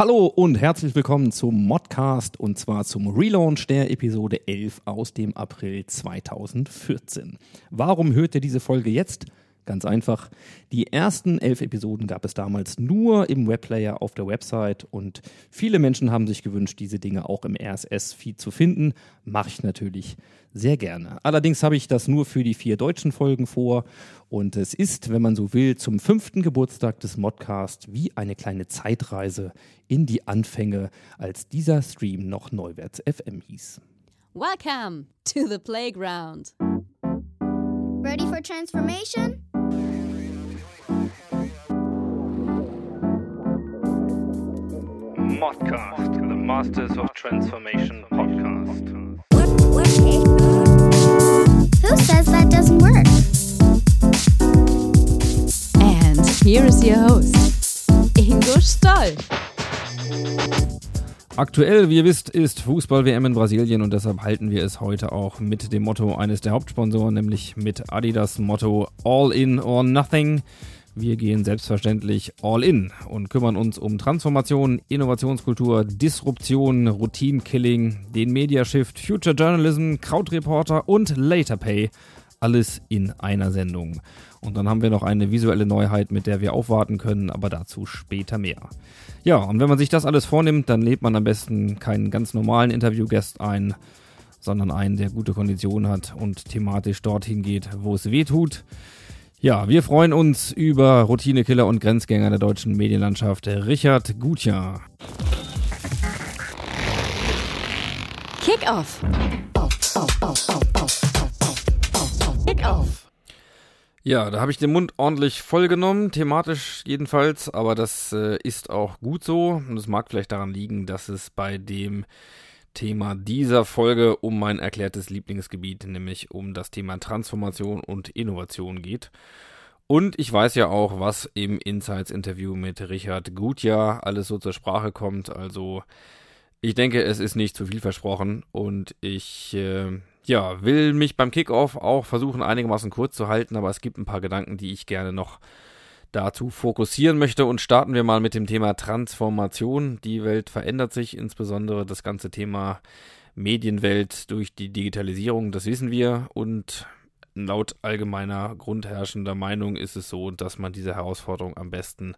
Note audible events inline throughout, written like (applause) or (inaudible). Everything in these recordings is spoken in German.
Hallo und herzlich willkommen zum Modcast und zwar zum Relaunch der Episode 11 aus dem April 2014. Warum hört ihr diese Folge jetzt? Ganz einfach. Die ersten elf Episoden gab es damals nur im Webplayer auf der Website und viele Menschen haben sich gewünscht, diese Dinge auch im RSS-Feed zu finden. Mache ich natürlich sehr gerne. Allerdings habe ich das nur für die vier deutschen Folgen vor und es ist, wenn man so will, zum fünften Geburtstag des Modcast wie eine kleine Zeitreise in die Anfänge, als dieser Stream noch Neuwärts FM hieß. Welcome to the playground. Ready for transformation? Modcast, the Masters of Transformation podcast. Who says that doesn't work? And here is your host, Ingo Stoll. Aktuell, wie ihr wisst, ist Fußball-WM in Brasilien und deshalb halten wir es heute auch mit dem Motto eines der Hauptsponsoren, nämlich mit Adidas Motto All in or Nothing. Wir gehen selbstverständlich all in und kümmern uns um Transformation, Innovationskultur, Disruption, Routine-Killing, den Mediashift, Future Journalism, Krautreporter und Later Pay. Alles in einer Sendung. Und dann haben wir noch eine visuelle Neuheit, mit der wir aufwarten können, aber dazu später mehr. Ja, und wenn man sich das alles vornimmt, dann lädt man am besten keinen ganz normalen Interviewgast ein, sondern einen, der gute Konditionen hat und thematisch dorthin geht, wo es weh tut. Ja, wir freuen uns über Routinekiller und Grenzgänger der deutschen Medienlandschaft, Richard Gutjahr. Kick-Off. Kick-Off. Ja, da habe ich den Mund ordentlich vollgenommen, thematisch jedenfalls, aber das äh, ist auch gut so und es mag vielleicht daran liegen, dass es bei dem Thema dieser Folge um mein erklärtes Lieblingsgebiet, nämlich um das Thema Transformation und Innovation geht. Und ich weiß ja auch, was im Insights-Interview mit Richard Gutjahr alles so zur Sprache kommt. Also ich denke, es ist nicht zu viel versprochen und ich äh, ja, will mich beim Kickoff auch versuchen, einigermaßen kurz zu halten, aber es gibt ein paar Gedanken, die ich gerne noch dazu fokussieren möchte und starten wir mal mit dem Thema Transformation. Die Welt verändert sich, insbesondere das ganze Thema Medienwelt durch die Digitalisierung, das wissen wir und laut allgemeiner grundherrschender Meinung ist es so, dass man dieser Herausforderung am besten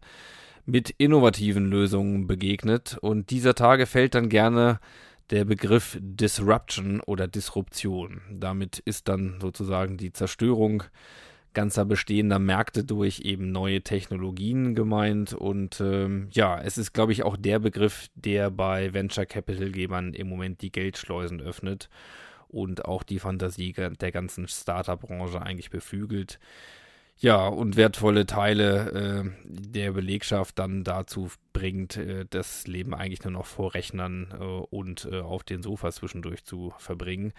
mit innovativen Lösungen begegnet und dieser Tage fällt dann gerne der Begriff Disruption oder Disruption. Damit ist dann sozusagen die Zerstörung ganzer bestehender Märkte durch eben neue Technologien gemeint. Und ähm, ja, es ist, glaube ich, auch der Begriff, der bei Venture Capital-Gebern im Moment die Geldschleusen öffnet und auch die Fantasie der ganzen Startup-Branche eigentlich beflügelt. Ja, und wertvolle Teile äh, der Belegschaft dann dazu bringt, äh, das Leben eigentlich nur noch vor Rechnern äh, und äh, auf den Sofas zwischendurch zu verbringen.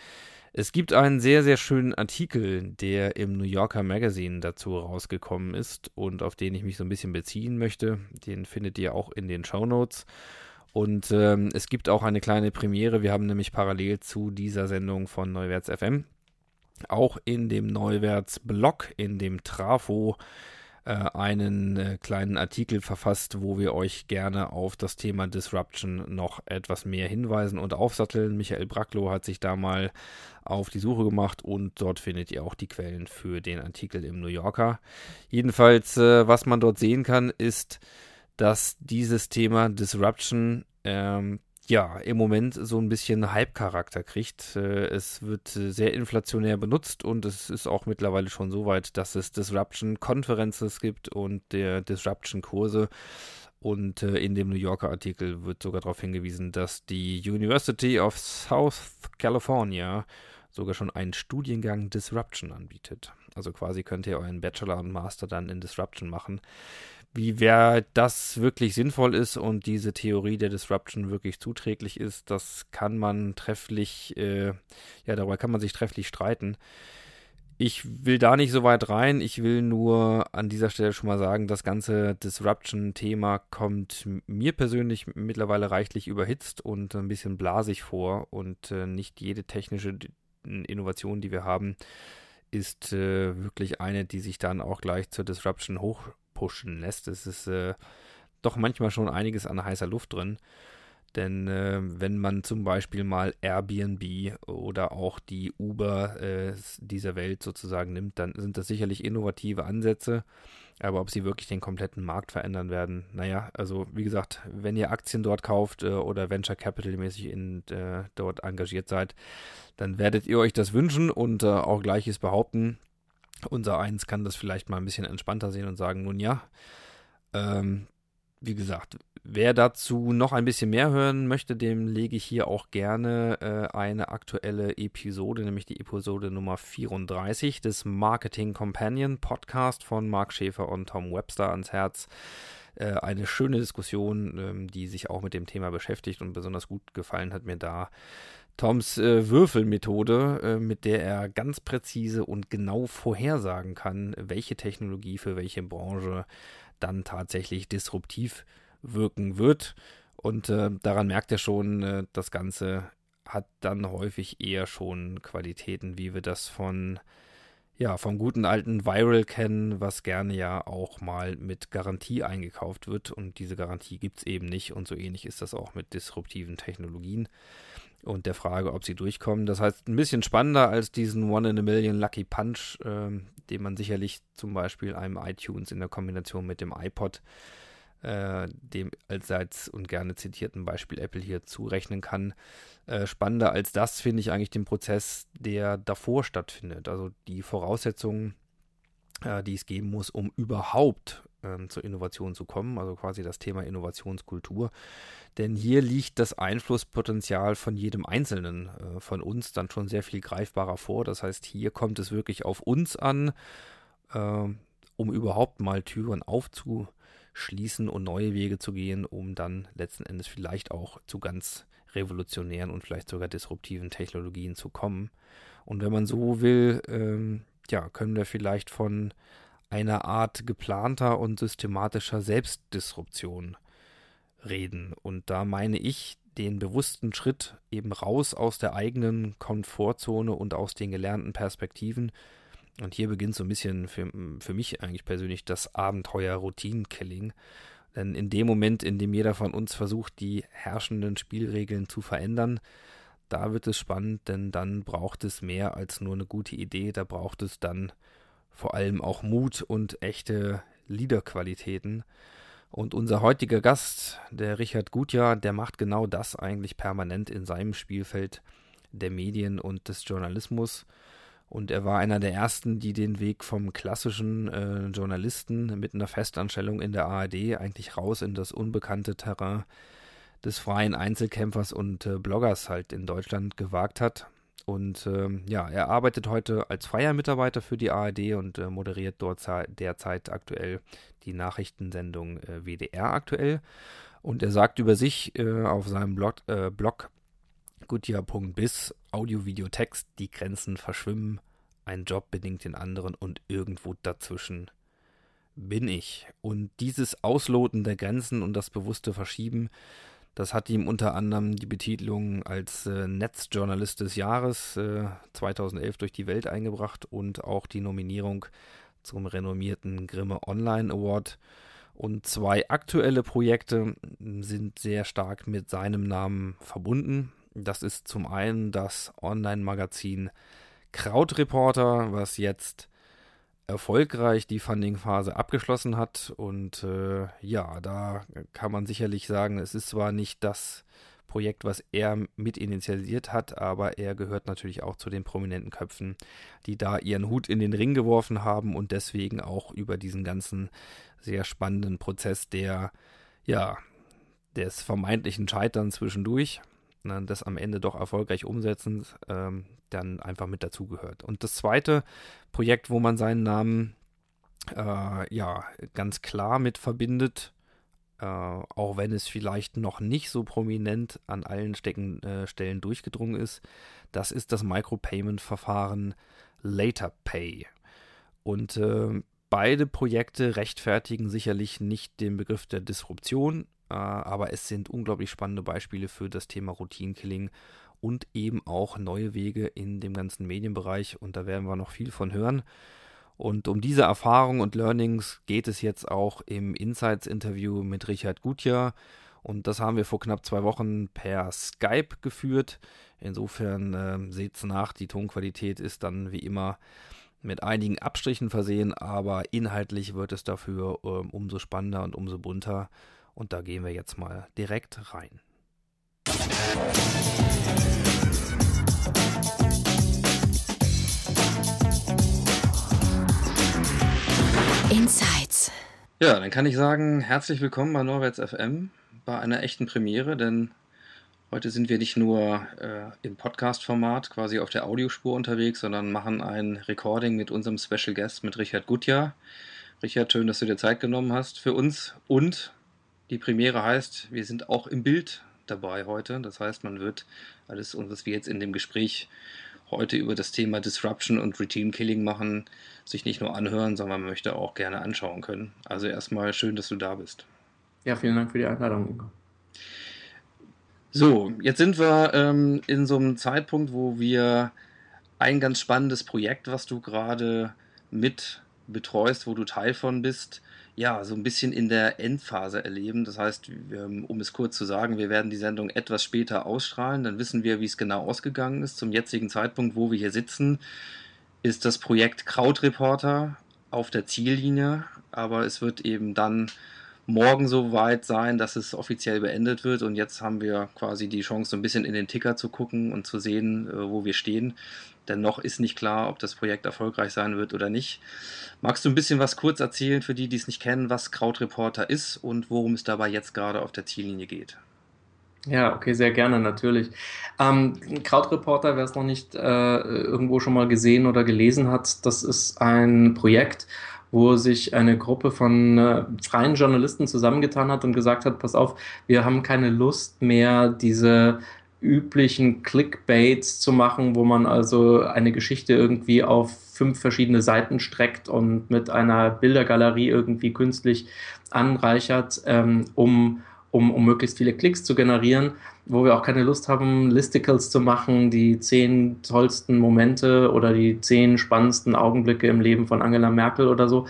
Es gibt einen sehr, sehr schönen Artikel, der im New Yorker Magazine dazu rausgekommen ist und auf den ich mich so ein bisschen beziehen möchte. Den findet ihr auch in den Show Notes. Und ähm, es gibt auch eine kleine Premiere. Wir haben nämlich parallel zu dieser Sendung von Neuwärts FM auch in dem Neuwärts-Blog, in dem Trafo, einen äh, kleinen Artikel verfasst, wo wir euch gerne auf das Thema Disruption noch etwas mehr hinweisen und aufsatteln. Michael Bracklow hat sich da mal auf die Suche gemacht und dort findet ihr auch die Quellen für den Artikel im New Yorker. Jedenfalls, äh, was man dort sehen kann, ist, dass dieses Thema Disruption ähm, ja, im Moment so ein bisschen Hype-Charakter kriegt. Äh, es wird äh, sehr inflationär benutzt und es ist auch mittlerweile schon so weit, dass es Disruption-Conferences gibt und der Disruption-Kurse. Und äh, in dem New Yorker Artikel wird sogar darauf hingewiesen, dass die University of South California sogar schon einen Studiengang Disruption anbietet. Also quasi könnt ihr euren Bachelor und Master dann in Disruption machen wie wer das wirklich sinnvoll ist und diese Theorie der Disruption wirklich zuträglich ist, das kann man trefflich, äh, ja, darüber kann man sich trefflich streiten. Ich will da nicht so weit rein. Ich will nur an dieser Stelle schon mal sagen, das ganze Disruption-Thema kommt mir persönlich mittlerweile reichlich überhitzt und ein bisschen blasig vor. Und äh, nicht jede technische Innovation, die wir haben, ist äh, wirklich eine, die sich dann auch gleich zur Disruption hoch pushen lässt. Es ist äh, doch manchmal schon einiges an heißer Luft drin. Denn äh, wenn man zum Beispiel mal Airbnb oder auch die Uber äh, dieser Welt sozusagen nimmt, dann sind das sicherlich innovative Ansätze. Aber ob sie wirklich den kompletten Markt verändern werden, naja, also wie gesagt, wenn ihr Aktien dort kauft äh, oder Venture Capital mäßig in, äh, dort engagiert seid, dann werdet ihr euch das wünschen und äh, auch gleiches behaupten. Unser eins kann das vielleicht mal ein bisschen entspannter sehen und sagen, nun ja, ähm, wie gesagt, wer dazu noch ein bisschen mehr hören möchte, dem lege ich hier auch gerne äh, eine aktuelle Episode, nämlich die Episode Nummer 34 des Marketing Companion Podcast von Mark Schäfer und Tom Webster ans Herz. Äh, eine schöne Diskussion, ähm, die sich auch mit dem Thema beschäftigt und besonders gut gefallen hat mir da Toms äh, Würfelmethode, äh, mit der er ganz präzise und genau vorhersagen kann, welche Technologie für welche Branche dann tatsächlich disruptiv wirken wird. Und äh, daran merkt er schon, äh, das Ganze hat dann häufig eher schon Qualitäten, wie wir das von ja, vom guten alten Viral kennen, was gerne ja auch mal mit Garantie eingekauft wird. Und diese Garantie gibt es eben nicht. Und so ähnlich ist das auch mit disruptiven Technologien und der Frage, ob sie durchkommen. Das heißt, ein bisschen spannender als diesen One in a Million Lucky Punch, äh, den man sicherlich zum Beispiel einem iTunes in der Kombination mit dem iPod, äh, dem allseits und gerne zitierten Beispiel Apple hier zurechnen kann. Äh, spannender als das finde ich eigentlich den Prozess, der davor stattfindet. Also die Voraussetzungen, äh, die es geben muss, um überhaupt ähm, zur Innovation zu kommen, also quasi das Thema Innovationskultur. Denn hier liegt das Einflusspotenzial von jedem Einzelnen äh, von uns dann schon sehr viel greifbarer vor. Das heißt, hier kommt es wirklich auf uns an, äh, um überhaupt mal Türen aufzuschließen und neue Wege zu gehen, um dann letzten Endes vielleicht auch zu ganz revolutionären und vielleicht sogar disruptiven Technologien zu kommen. Und wenn man so will, ähm, ja, können wir vielleicht von einer Art geplanter und systematischer Selbstdisruption reden. Und da meine ich den bewussten Schritt eben raus aus der eigenen Komfortzone und aus den gelernten Perspektiven. Und hier beginnt so ein bisschen für, für mich eigentlich persönlich das Abenteuer Routinenkilling. Denn in dem Moment, in dem jeder von uns versucht, die herrschenden Spielregeln zu verändern, da wird es spannend, denn dann braucht es mehr als nur eine gute Idee, da braucht es dann vor allem auch Mut und echte Liederqualitäten. Und unser heutiger Gast, der Richard Gutjahr, der macht genau das eigentlich permanent in seinem Spielfeld der Medien und des Journalismus. Und er war einer der ersten, die den Weg vom klassischen äh, Journalisten mit einer Festanstellung in der ARD eigentlich raus in das unbekannte Terrain des freien Einzelkämpfers und äh, Bloggers halt in Deutschland gewagt hat. Und ähm, ja, er arbeitet heute als freier Mitarbeiter für die ARD und äh, moderiert dort derzeit aktuell die Nachrichtensendung äh, WDR aktuell. Und er sagt über sich äh, auf seinem Blog, äh, Blog goodyear.biz, Audio, Video, Text, die Grenzen verschwimmen, ein Job bedingt den anderen und irgendwo dazwischen bin ich. Und dieses Ausloten der Grenzen und das bewusste Verschieben das hat ihm unter anderem die Betitelung als äh, Netzjournalist des Jahres äh, 2011 durch die Welt eingebracht und auch die Nominierung zum renommierten Grimme Online Award. Und zwei aktuelle Projekte sind sehr stark mit seinem Namen verbunden. Das ist zum einen das Online-Magazin Krautreporter, was jetzt erfolgreich die Funding-Phase abgeschlossen hat. Und äh, ja, da kann man sicherlich sagen, es ist zwar nicht das Projekt, was er mit initialisiert hat, aber er gehört natürlich auch zu den prominenten Köpfen, die da ihren Hut in den Ring geworfen haben und deswegen auch über diesen ganzen sehr spannenden Prozess der, ja, des vermeintlichen Scheitern zwischendurch ne, das am Ende doch erfolgreich umsetzen, ähm, dann einfach mit dazugehört. Und das zweite Projekt, wo man seinen Namen äh, ja ganz klar mit verbindet, äh, auch wenn es vielleicht noch nicht so prominent an allen Stecken, äh, Stellen durchgedrungen ist, das ist das Micropayment-Verfahren LaterPay. Und äh, beide Projekte rechtfertigen sicherlich nicht den Begriff der Disruption, aber es sind unglaublich spannende Beispiele für das Thema Routinekilling und eben auch neue Wege in dem ganzen Medienbereich und da werden wir noch viel von hören. Und um diese Erfahrung und Learnings geht es jetzt auch im Insights-Interview mit Richard Gutjahr. Und das haben wir vor knapp zwei Wochen per Skype geführt. Insofern äh, seht's nach, die Tonqualität ist dann wie immer mit einigen Abstrichen versehen, aber inhaltlich wird es dafür äh, umso spannender und umso bunter. Und da gehen wir jetzt mal direkt rein. Insights. Ja, dann kann ich sagen, herzlich willkommen bei Norwärts FM, bei einer echten Premiere, denn heute sind wir nicht nur äh, im Podcast-Format quasi auf der Audiospur unterwegs, sondern machen ein Recording mit unserem Special Guest, mit Richard Gutjahr. Richard, schön, dass du dir Zeit genommen hast für uns und die Premiere heißt, wir sind auch im Bild dabei heute. Das heißt, man wird alles, was wir jetzt in dem Gespräch heute über das Thema Disruption und Routine Killing machen, sich nicht nur anhören, sondern man möchte auch gerne anschauen können. Also erstmal schön, dass du da bist. Ja, vielen Dank für die Einladung, Ingo. So, jetzt sind wir ähm, in so einem Zeitpunkt, wo wir ein ganz spannendes Projekt, was du gerade mit betreust, wo du Teil von bist, ja, so ein bisschen in der Endphase erleben. Das heißt, um es kurz zu sagen, wir werden die Sendung etwas später ausstrahlen. Dann wissen wir, wie es genau ausgegangen ist. Zum jetzigen Zeitpunkt, wo wir hier sitzen, ist das Projekt Krautreporter auf der Ziellinie. Aber es wird eben dann morgen so weit sein, dass es offiziell beendet wird. Und jetzt haben wir quasi die Chance, so ein bisschen in den Ticker zu gucken und zu sehen, äh, wo wir stehen. Denn noch ist nicht klar, ob das Projekt erfolgreich sein wird oder nicht. Magst du ein bisschen was kurz erzählen für die, die es nicht kennen, was Krautreporter ist und worum es dabei jetzt gerade auf der Ziellinie geht? Ja, okay, sehr gerne, natürlich. Ähm, Krautreporter, wer es noch nicht äh, irgendwo schon mal gesehen oder gelesen hat, das ist ein Projekt, wo sich eine Gruppe von äh, freien Journalisten zusammengetan hat und gesagt hat, pass auf, wir haben keine Lust mehr, diese üblichen Clickbaits zu machen, wo man also eine Geschichte irgendwie auf fünf verschiedene Seiten streckt und mit einer Bildergalerie irgendwie künstlich anreichert, ähm, um, um, um möglichst viele Klicks zu generieren, wo wir auch keine Lust haben, Listicles zu machen, die zehn tollsten Momente oder die zehn spannendsten Augenblicke im Leben von Angela Merkel oder so.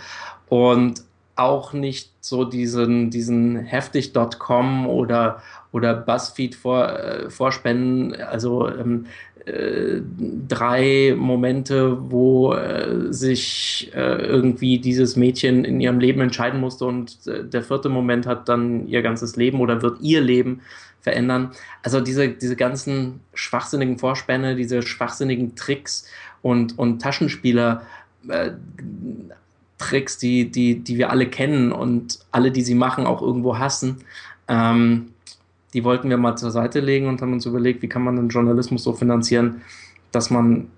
Und auch nicht so diesen, diesen heftig.com oder, oder Buzzfeed vor, äh, vorspenden, also ähm, äh, drei Momente, wo äh, sich äh, irgendwie dieses Mädchen in ihrem Leben entscheiden musste und äh, der vierte Moment hat dann ihr ganzes Leben oder wird ihr Leben verändern. Also diese, diese ganzen schwachsinnigen Vorspänne, diese schwachsinnigen Tricks und, und Taschenspieler, äh, Tricks, die, die, die wir alle kennen und alle, die sie machen, auch irgendwo hassen. Ähm, die wollten wir mal zur Seite legen und haben uns überlegt, wie kann man den Journalismus so finanzieren, dass man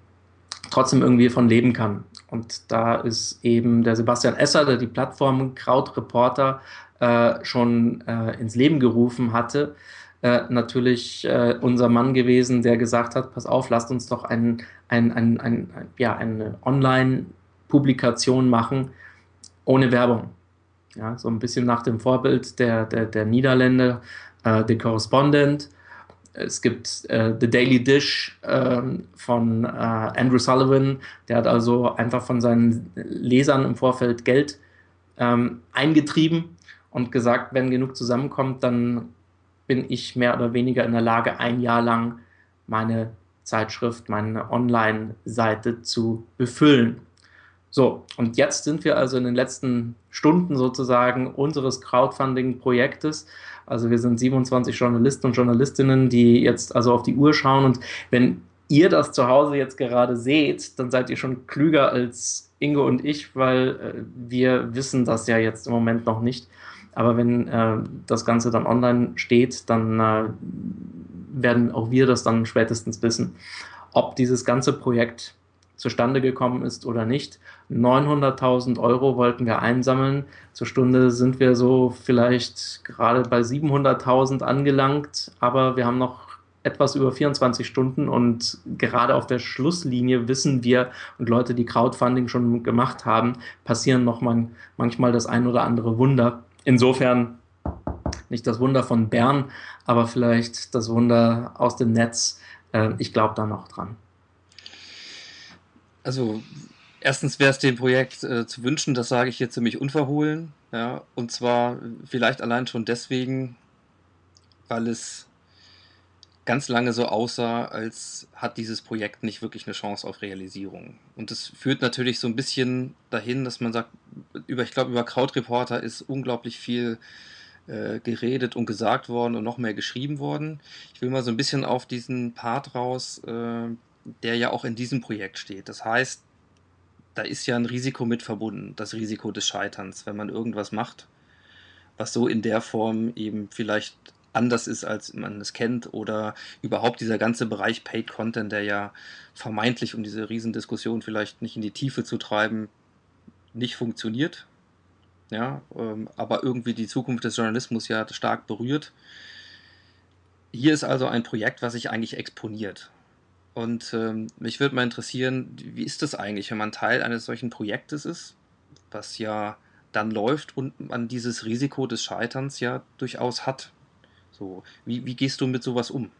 trotzdem irgendwie von leben kann. Und da ist eben der Sebastian Esser, der die Plattform Krautreporter äh, schon äh, ins Leben gerufen hatte, äh, natürlich äh, unser Mann gewesen, der gesagt hat, pass auf, lasst uns doch ein, ein, ein, ein, ja, eine Online-Publikation machen ohne Werbung. Ja, so ein bisschen nach dem Vorbild der, der, der Niederländer, äh, The Correspondent. Es gibt äh, The Daily Dish äh, von äh, Andrew Sullivan, der hat also einfach von seinen Lesern im Vorfeld Geld ähm, eingetrieben und gesagt, wenn genug zusammenkommt, dann bin ich mehr oder weniger in der Lage, ein Jahr lang meine Zeitschrift, meine Online-Seite zu befüllen. So, und jetzt sind wir also in den letzten Stunden sozusagen unseres Crowdfunding-Projektes also wir sind 27 Journalisten und Journalistinnen, die jetzt also auf die Uhr schauen und wenn ihr das zu Hause jetzt gerade seht, dann seid ihr schon klüger als Ingo und ich, weil äh, wir wissen das ja jetzt im Moment noch nicht. Aber wenn äh, das Ganze dann online steht, dann äh, werden auch wir das dann spätestens wissen, ob dieses ganze Projekt zustande gekommen ist oder nicht. 900.000 Euro wollten wir einsammeln. Zur Stunde sind wir so vielleicht gerade bei 700.000 angelangt, aber wir haben noch etwas über 24 Stunden und gerade auf der Schlusslinie wissen wir und Leute, die Crowdfunding schon gemacht haben, passieren noch man, manchmal das ein oder andere Wunder. Insofern nicht das Wunder von Bern, aber vielleicht das Wunder aus dem Netz. Äh, ich glaube da noch dran. Also Erstens wäre es dem Projekt äh, zu wünschen, das sage ich hier ziemlich unverhohlen. Ja, und zwar vielleicht allein schon deswegen, weil es ganz lange so aussah, als hat dieses Projekt nicht wirklich eine Chance auf Realisierung. Und das führt natürlich so ein bisschen dahin, dass man sagt, über, ich glaube, über Krautreporter ist unglaublich viel äh, geredet und gesagt worden und noch mehr geschrieben worden. Ich will mal so ein bisschen auf diesen Part raus, äh, der ja auch in diesem Projekt steht. Das heißt, da ist ja ein Risiko mit verbunden, das Risiko des Scheiterns, wenn man irgendwas macht, was so in der Form eben vielleicht anders ist, als man es kennt, oder überhaupt dieser ganze Bereich Paid Content, der ja vermeintlich, um diese Riesendiskussion vielleicht nicht in die Tiefe zu treiben, nicht funktioniert. Ja, ähm, aber irgendwie die Zukunft des Journalismus ja stark berührt. Hier ist also ein Projekt, was sich eigentlich exponiert. Und ähm, mich würde mal interessieren, wie ist das eigentlich, wenn man Teil eines solchen Projektes ist, was ja dann läuft und man dieses Risiko des Scheiterns ja durchaus hat. So, wie, wie gehst du mit sowas um?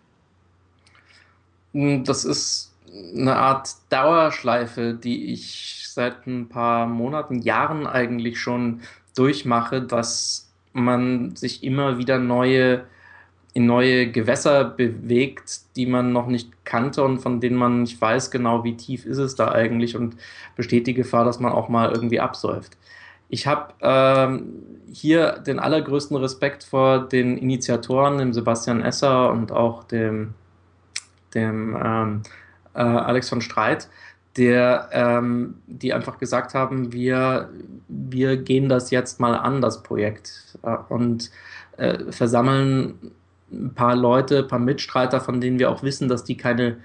Hm, das ist eine Art Dauerschleife, die ich seit ein paar Monaten, Jahren eigentlich schon durchmache, dass man sich immer wieder neue in neue Gewässer bewegt, die man noch nicht kannte und von denen man nicht weiß genau, wie tief ist es da eigentlich und besteht die Gefahr, dass man auch mal irgendwie absäuft. Ich habe ähm, hier den allergrößten Respekt vor den Initiatoren, dem Sebastian Esser und auch dem, dem ähm, äh, Alex von Streit, der, ähm, die einfach gesagt haben, wir, wir gehen das jetzt mal an, das Projekt, äh, und äh, versammeln ein paar Leute, ein paar Mitstreiter, von denen wir auch wissen, dass die keine,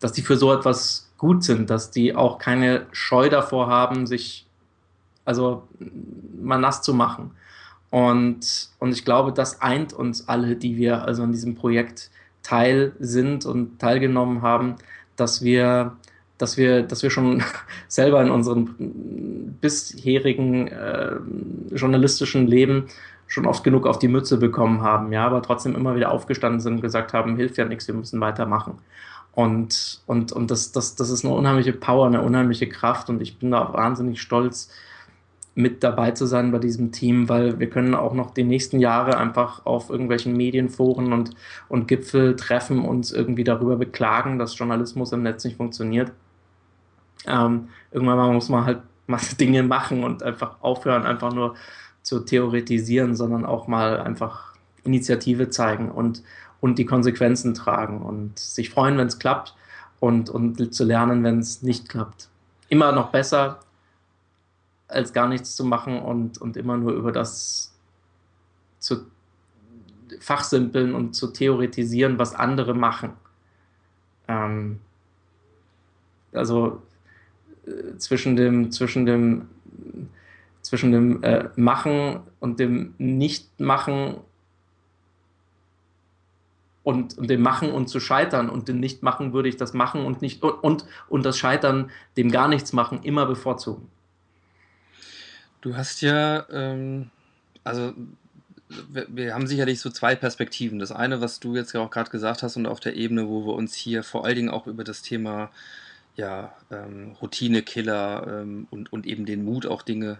dass die für so etwas gut sind, dass die auch keine Scheu davor haben, sich also mal nass zu machen. Und, und ich glaube, das eint uns alle, die wir also an diesem Projekt Teil sind und teilgenommen haben, dass wir, dass wir, dass wir schon (laughs) selber in unserem bisherigen äh, journalistischen Leben schon oft genug auf die Mütze bekommen haben, ja, aber trotzdem immer wieder aufgestanden sind und gesagt haben, hilft ja nichts, wir müssen weitermachen. Und, und, und das, das, das ist eine unheimliche Power, eine unheimliche Kraft und ich bin da wahnsinnig stolz, mit dabei zu sein bei diesem Team, weil wir können auch noch die nächsten Jahre einfach auf irgendwelchen Medienforen und, und Gipfeltreffen uns irgendwie darüber beklagen, dass Journalismus im Netz nicht funktioniert. Ähm, irgendwann mal muss man halt (laughs) Dinge machen und einfach aufhören, einfach nur zu theoretisieren, sondern auch mal einfach Initiative zeigen und, und die Konsequenzen tragen und sich freuen, wenn es klappt und, und zu lernen, wenn es nicht klappt. Immer noch besser, als gar nichts zu machen und, und immer nur über das zu fachsimpeln und zu theoretisieren, was andere machen. Ähm, also äh, zwischen dem, zwischen dem, zwischen dem äh, Machen und dem Nichtmachen und, und dem Machen und zu scheitern und dem Nichtmachen würde ich das Machen und nicht und, und, und das Scheitern, dem gar nichts machen, immer bevorzugen. Du hast ja, ähm, also wir, wir, haben sicherlich so zwei Perspektiven. Das eine, was du jetzt ja auch gerade gesagt hast und auf der Ebene, wo wir uns hier vor allen Dingen auch über das Thema ja, ähm, Routinekiller ähm, und, und eben den Mut, auch Dinge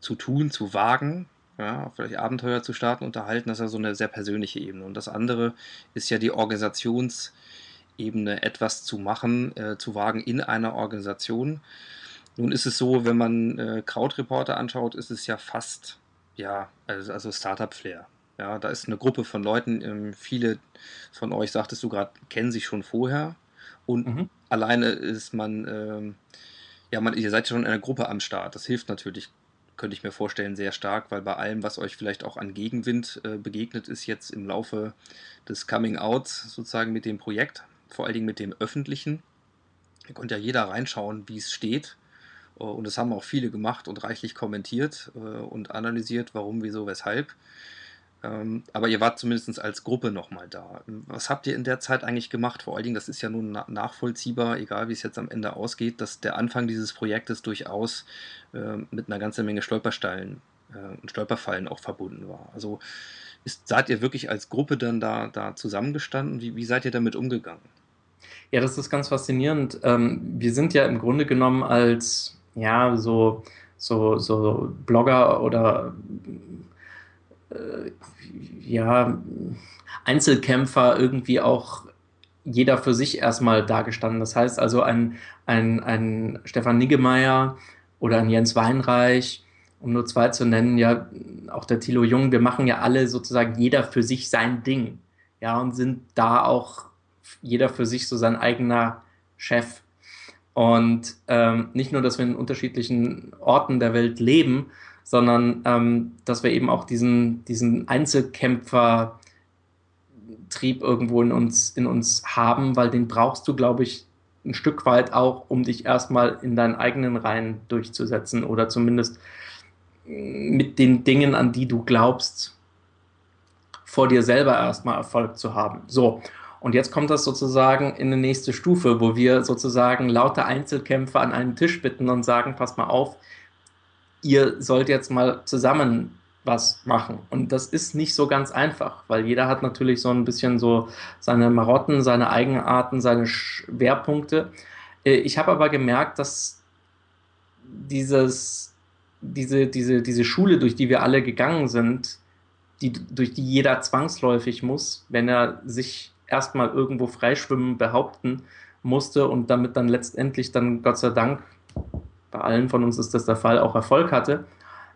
zu tun, zu wagen, ja, vielleicht Abenteuer zu starten, unterhalten, das ist ja so eine sehr persönliche Ebene. Und das andere ist ja die Organisationsebene, etwas zu machen, äh, zu wagen in einer Organisation. Nun ist es so, wenn man äh, Krautreporter anschaut, ist es ja fast, ja, also, also Startup-Flair. Ja, da ist eine Gruppe von Leuten, ähm, viele von euch, sagtest du gerade, kennen sich schon vorher. Und mhm. alleine ist man, ähm, ja, man, ihr seid schon in einer Gruppe am Start. Das hilft natürlich, könnte ich mir vorstellen, sehr stark, weil bei allem, was euch vielleicht auch an Gegenwind äh, begegnet ist, jetzt im Laufe des Coming Outs sozusagen mit dem Projekt, vor allen Dingen mit dem öffentlichen, da konnte ja jeder reinschauen, wie es steht äh, und das haben auch viele gemacht und reichlich kommentiert äh, und analysiert, warum, wieso, weshalb. Ähm, aber ihr wart zumindest als Gruppe nochmal da. Was habt ihr in der Zeit eigentlich gemacht? Vor allen Dingen, das ist ja nun nachvollziehbar, egal wie es jetzt am Ende ausgeht, dass der Anfang dieses Projektes durchaus äh, mit einer ganzen Menge Stolpersteilen und Stolperfallen auch verbunden war. Also ist, seid ihr wirklich als Gruppe dann da, da zusammengestanden? Wie, wie seid ihr damit umgegangen? Ja, das ist ganz faszinierend. Ähm, wir sind ja im Grunde genommen als ja, so, so, so Blogger oder äh, ja, Einzelkämpfer irgendwie auch jeder für sich erstmal dargestanden. Das heißt also ein, ein, ein Stefan Niggemeier oder ein Jens Weinreich, um nur zwei zu nennen, ja, auch der Thilo Jung, wir machen ja alle sozusagen jeder für sich sein Ding. Ja, und sind da auch jeder für sich so sein eigener Chef. Und ähm, nicht nur, dass wir in unterschiedlichen Orten der Welt leben, sondern ähm, dass wir eben auch diesen, diesen Einzelkämpfer Trieb irgendwo in uns, in uns haben, weil den brauchst du, glaube ich, ein Stück weit auch, um dich erstmal in deinen eigenen Reihen durchzusetzen oder zumindest mit den Dingen, an die du glaubst, vor dir selber erstmal Erfolg zu haben. So. Und jetzt kommt das sozusagen in eine nächste Stufe, wo wir sozusagen lauter Einzelkämpfer an einen Tisch bitten und sagen, pass mal auf, ihr sollt jetzt mal zusammen was machen. Und das ist nicht so ganz einfach, weil jeder hat natürlich so ein bisschen so seine Marotten, seine Eigenarten, seine Schwerpunkte. Äh, ich habe aber gemerkt, dass dieses, diese, diese, diese Schule, durch die wir alle gegangen sind, die, durch die jeder zwangsläufig muss, wenn er sich erstmal irgendwo freischwimmen behaupten musste und damit dann letztendlich dann Gott sei Dank, bei allen von uns ist das der Fall, auch Erfolg hatte,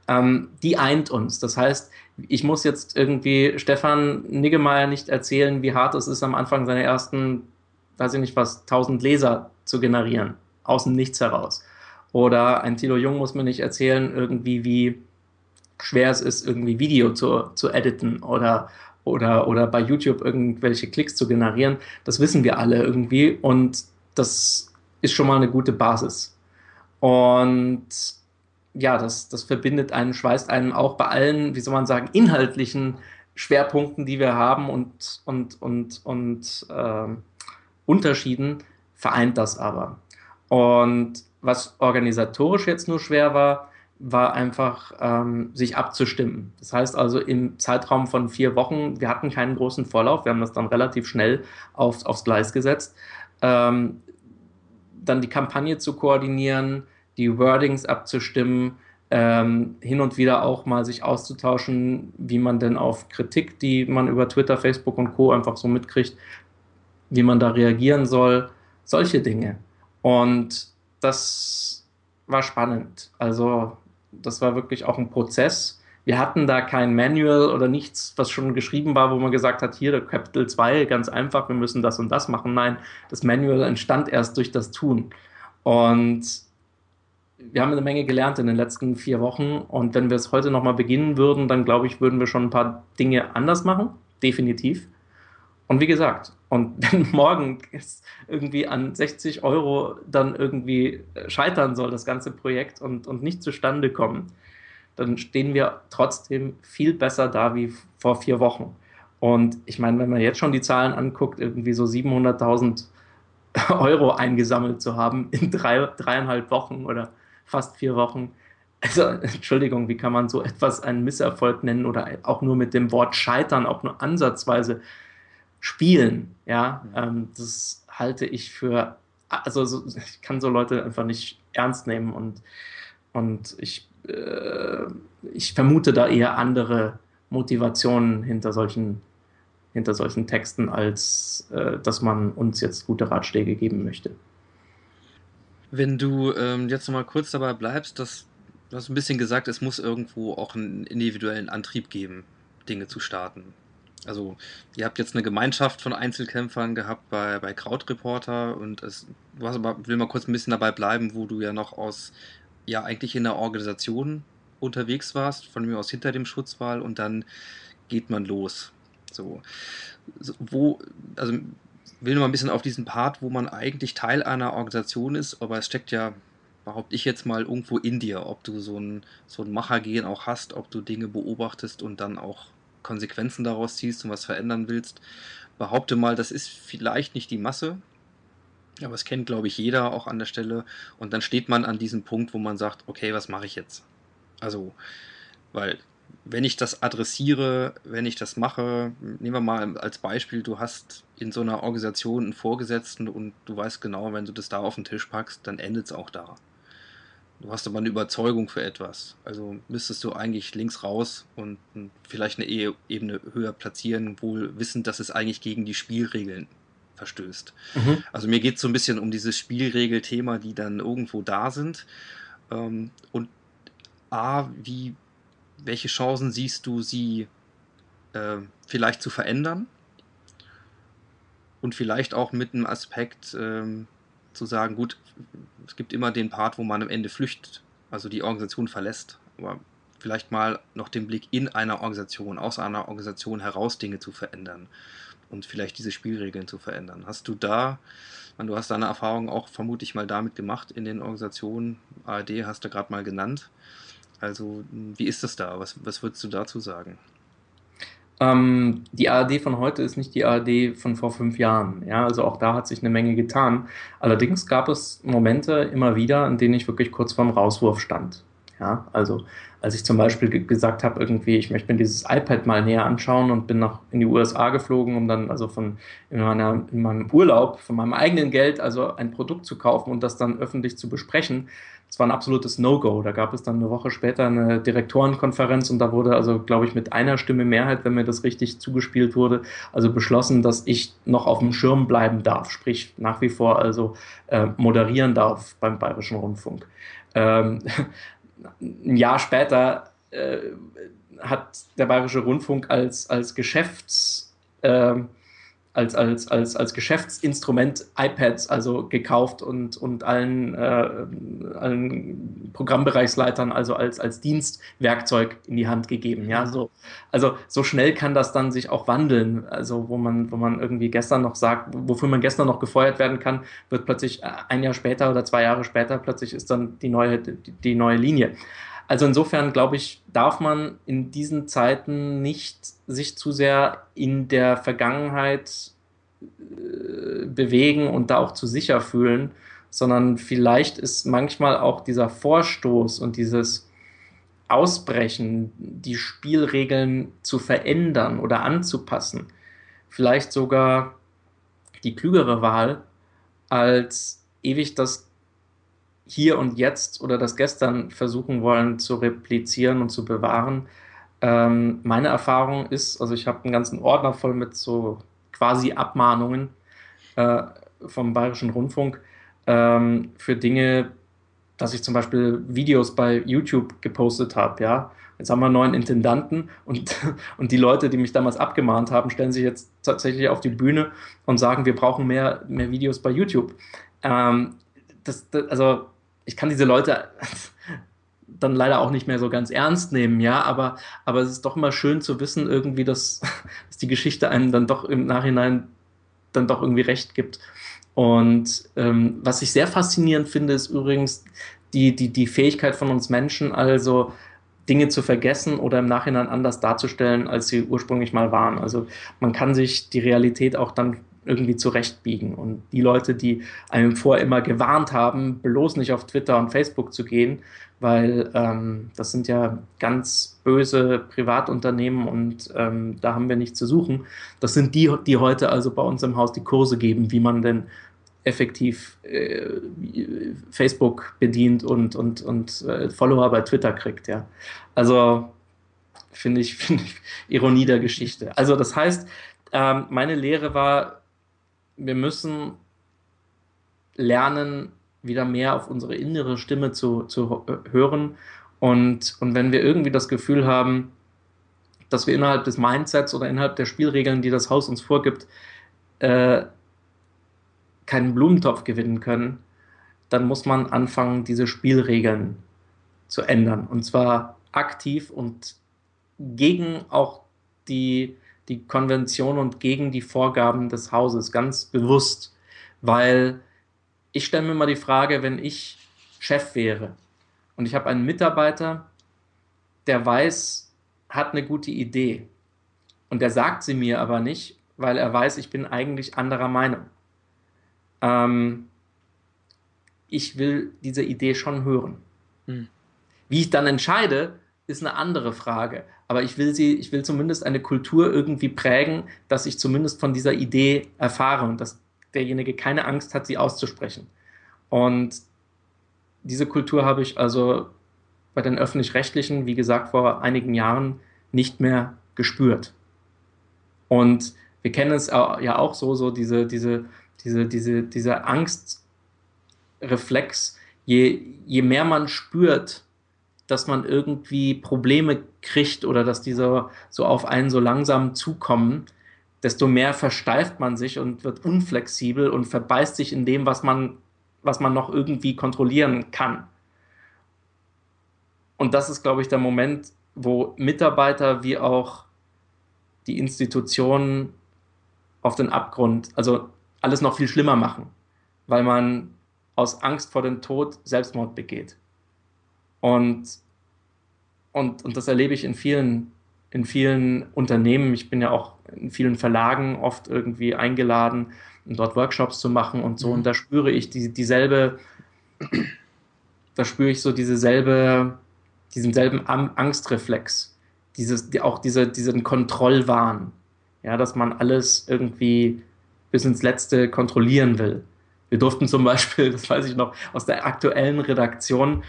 ähm, die eint uns. Das heißt, ich muss jetzt irgendwie Stefan Niggemeier nicht erzählen, wie hart es ist, am Anfang seine ersten, weiß ich nicht was, 1000 Leser zu generieren, aus dem Nichts heraus. Oder ein Tilo Jung muss mir nicht erzählen, irgendwie, wie schwer es ist, irgendwie Video zu, zu editen oder, oder, oder bei YouTube irgendwelche Klicks zu generieren. Das wissen wir alle irgendwie und das ist schon mal eine gute Basis. Und ja, das, das verbindet einen, schweißt einen auch bei allen, wie soll man sagen, inhaltlichen Schwerpunkten, die wir haben und, und, und, und äh, Unterschieden, vereint das aber. Und was organisatorisch jetzt nur schwer war, war einfach, ähm, sich abzustimmen. Das heißt also im Zeitraum von vier Wochen, wir hatten keinen großen Vorlauf, wir haben das dann relativ schnell auf, aufs Gleis gesetzt, ähm, dann die Kampagne zu koordinieren, die Wordings abzustimmen, ähm, hin und wieder auch mal sich auszutauschen, wie man denn auf Kritik, die man über Twitter, Facebook und Co. einfach so mitkriegt, wie man da reagieren soll, solche Dinge. Und das war spannend. Also das war wirklich auch ein Prozess. Wir hatten da kein Manual oder nichts, was schon geschrieben war, wo man gesagt hat, hier der Capital 2, ganz einfach, wir müssen das und das machen. Nein, das Manual entstand erst durch das Tun. Und wir haben eine Menge gelernt in den letzten vier Wochen und wenn wir es heute nochmal beginnen würden, dann glaube ich, würden wir schon ein paar Dinge anders machen, definitiv. Und wie gesagt, und (laughs) wenn morgen irgendwie an 60 Euro dann irgendwie scheitern soll, das ganze Projekt und, und nicht zustande kommen, dann stehen wir trotzdem viel besser da wie vor vier Wochen. Und ich meine, wenn man jetzt schon die Zahlen anguckt, irgendwie so 700.000 Euro eingesammelt zu haben in drei, dreieinhalb Wochen oder fast vier Wochen. Also, (laughs) Entschuldigung, wie kann man so etwas einen Misserfolg nennen oder auch nur mit dem Wort scheitern, auch nur ansatzweise spielen? Ja, mhm. ähm, das halte ich für, also so, ich kann so Leute einfach nicht ernst nehmen und, und ich, äh, ich vermute da eher andere Motivationen hinter solchen, hinter solchen Texten, als äh, dass man uns jetzt gute Ratschläge geben möchte. Wenn du ähm, jetzt nochmal kurz dabei bleibst, dass du hast ein bisschen gesagt, es muss irgendwo auch einen individuellen Antrieb geben, Dinge zu starten. Also, ihr habt jetzt eine Gemeinschaft von Einzelkämpfern gehabt bei, bei Krautreporter und es, du aber, will mal kurz ein bisschen dabei bleiben, wo du ja noch aus, ja, eigentlich in der Organisation unterwegs warst, von mir aus hinter dem Schutzwall und dann geht man los. So wo, also will nur ein bisschen auf diesen Part, wo man eigentlich Teil einer Organisation ist, aber es steckt ja, behaupte ich jetzt mal, irgendwo in dir, ob du so ein, so ein Machergehen auch hast, ob du Dinge beobachtest und dann auch Konsequenzen daraus ziehst und was verändern willst. Behaupte mal, das ist vielleicht nicht die Masse, aber es kennt, glaube ich, jeder auch an der Stelle. Und dann steht man an diesem Punkt, wo man sagt, okay, was mache ich jetzt? Also, weil wenn ich das adressiere, wenn ich das mache, nehmen wir mal als Beispiel, du hast in so einer Organisation einen Vorgesetzten und du weißt genau, wenn du das da auf den Tisch packst, dann endet es auch da. du hast aber eine Überzeugung für etwas. Also müsstest du eigentlich links raus und vielleicht eine e-, Ebene höher platzieren, wohl wissend, dass es eigentlich gegen die Spielregeln verstößt. Mhm. Also mir geht es so ein bisschen um dieses Spielregelthema, die dann irgendwo da sind. Ähm, und A, wie, welche Chancen siehst du, sie äh, vielleicht zu verändern? Und vielleicht auch mit einem Aspekt ähm, zu sagen, gut, es gibt immer den Part, wo man am Ende flüchtet, also die Organisation verlässt. Aber vielleicht mal noch den Blick in einer Organisation, aus einer Organisation heraus Dinge zu verändern und vielleicht diese Spielregeln zu verändern. Hast du da, man, du hast deine Erfahrung auch vermutlich mal damit gemacht in den Organisationen, ARD hast du gerade mal genannt. Also wie ist das da? Was, was würdest du dazu sagen? Ähm, die ARD von heute ist nicht die ARD von vor fünf Jahren. Ja, also auch da hat sich eine Menge getan. Allerdings gab es Momente immer wieder, in denen ich wirklich kurz vorm Rauswurf stand. Ja, also als ich zum Beispiel gesagt habe, irgendwie, ich möchte mir dieses iPad mal näher anschauen und bin nach in die USA geflogen, um dann also von in, meiner, in meinem Urlaub von meinem eigenen Geld also ein Produkt zu kaufen und das dann öffentlich zu besprechen, es war ein absolutes No-Go. Da gab es dann eine Woche später eine Direktorenkonferenz und da wurde also, glaube ich, mit einer Stimme Mehrheit, wenn mir das richtig zugespielt wurde, also beschlossen, dass ich noch auf dem Schirm bleiben darf, sprich nach wie vor also äh, moderieren darf beim Bayerischen Rundfunk. Ähm, ein Jahr später äh, hat der Bayerische Rundfunk als, als Geschäfts... Äh, als, als, als, als Geschäftsinstrument iPads also gekauft und, und allen, äh, allen Programmbereichsleitern also als, als Dienstwerkzeug in die Hand gegeben. Ja, so, also so schnell kann das dann sich auch wandeln. Also wo man, wo man irgendwie gestern noch sagt, wofür man gestern noch gefeuert werden kann, wird plötzlich ein Jahr später oder zwei Jahre später plötzlich ist dann die neue, die, die neue Linie. Also insofern glaube ich, darf man in diesen Zeiten nicht sich zu sehr in der Vergangenheit äh, bewegen und da auch zu sicher fühlen, sondern vielleicht ist manchmal auch dieser Vorstoß und dieses Ausbrechen, die Spielregeln zu verändern oder anzupassen, vielleicht sogar die klügere Wahl, als ewig das hier und jetzt oder das gestern versuchen wollen zu replizieren und zu bewahren. Ähm, meine Erfahrung ist, also ich habe einen ganzen Ordner voll mit so quasi Abmahnungen äh, vom Bayerischen Rundfunk ähm, für Dinge, dass ich zum Beispiel Videos bei YouTube gepostet habe, ja. Jetzt haben wir einen neuen Intendanten und, (laughs) und die Leute, die mich damals abgemahnt haben, stellen sich jetzt tatsächlich auf die Bühne und sagen, wir brauchen mehr, mehr Videos bei YouTube. Ähm, das, das, also ich kann diese Leute (laughs) dann leider auch nicht mehr so ganz ernst nehmen, ja, aber, aber es ist doch immer schön zu wissen, irgendwie, dass, (laughs) dass die Geschichte einem dann doch im Nachhinein dann doch irgendwie recht gibt. Und ähm, was ich sehr faszinierend finde, ist übrigens die, die, die Fähigkeit von uns Menschen, also Dinge zu vergessen oder im Nachhinein anders darzustellen, als sie ursprünglich mal waren. Also man kann sich die Realität auch dann irgendwie zurechtbiegen. Und die Leute, die einem vorher immer gewarnt haben, bloß nicht auf Twitter und Facebook zu gehen, weil ähm, das sind ja ganz böse Privatunternehmen und ähm, da haben wir nichts zu suchen. Das sind die, die heute also bei uns im Haus die Kurse geben, wie man denn effektiv äh, Facebook bedient und, und, und äh, Follower bei Twitter kriegt. Ja. Also finde ich, (laughs) finde ich Ironie der Geschichte. Also das heißt, ähm, meine Lehre war, wir müssen lernen, wieder mehr auf unsere innere Stimme zu, zu hören. Und, und wenn wir irgendwie das Gefühl haben, dass wir innerhalb des Mindsets oder innerhalb der Spielregeln, die das Haus uns vorgibt, äh, keinen Blumentopf gewinnen können, dann muss man anfangen, diese Spielregeln zu ändern. Und zwar aktiv und gegen auch die die Konvention und gegen die Vorgaben des Hauses, ganz bewusst, weil ich stelle mir mal die Frage, wenn ich Chef wäre und ich habe einen Mitarbeiter, der weiß, hat eine gute Idee und der sagt sie mir aber nicht, weil er weiß, ich bin eigentlich anderer Meinung. Ähm, ich will diese Idee schon hören. Hm. Wie ich dann entscheide, ist eine andere Frage. Aber ich will sie, ich will zumindest eine Kultur irgendwie prägen, dass ich zumindest von dieser Idee erfahre und dass derjenige keine Angst hat, sie auszusprechen. Und diese Kultur habe ich also bei den öffentlich-rechtlichen, wie gesagt, vor einigen Jahren nicht mehr gespürt. Und wir kennen es ja auch so, so diese, diese, diese, diese, dieser Angstreflex, je, je mehr man spürt, dass man irgendwie Probleme kriegt oder dass diese so auf einen so langsam zukommen, desto mehr versteift man sich und wird unflexibel und verbeißt sich in dem, was man, was man noch irgendwie kontrollieren kann. Und das ist, glaube ich, der Moment, wo Mitarbeiter wie auch die Institutionen auf den Abgrund, also alles noch viel schlimmer machen, weil man aus Angst vor dem Tod Selbstmord begeht. Und, und, und das erlebe ich in vielen, in vielen Unternehmen. Ich bin ja auch in vielen Verlagen oft irgendwie eingeladen, um dort Workshops zu machen und so. Mhm. Und da spüre ich die, dieselbe, da spüre ich so dieselbe, diesen selben Angstreflex, dieses, die, auch diese, diesen Kontrollwahn, ja, dass man alles irgendwie bis ins Letzte kontrollieren will. Wir durften zum Beispiel, (laughs) das weiß ich noch, aus der aktuellen Redaktion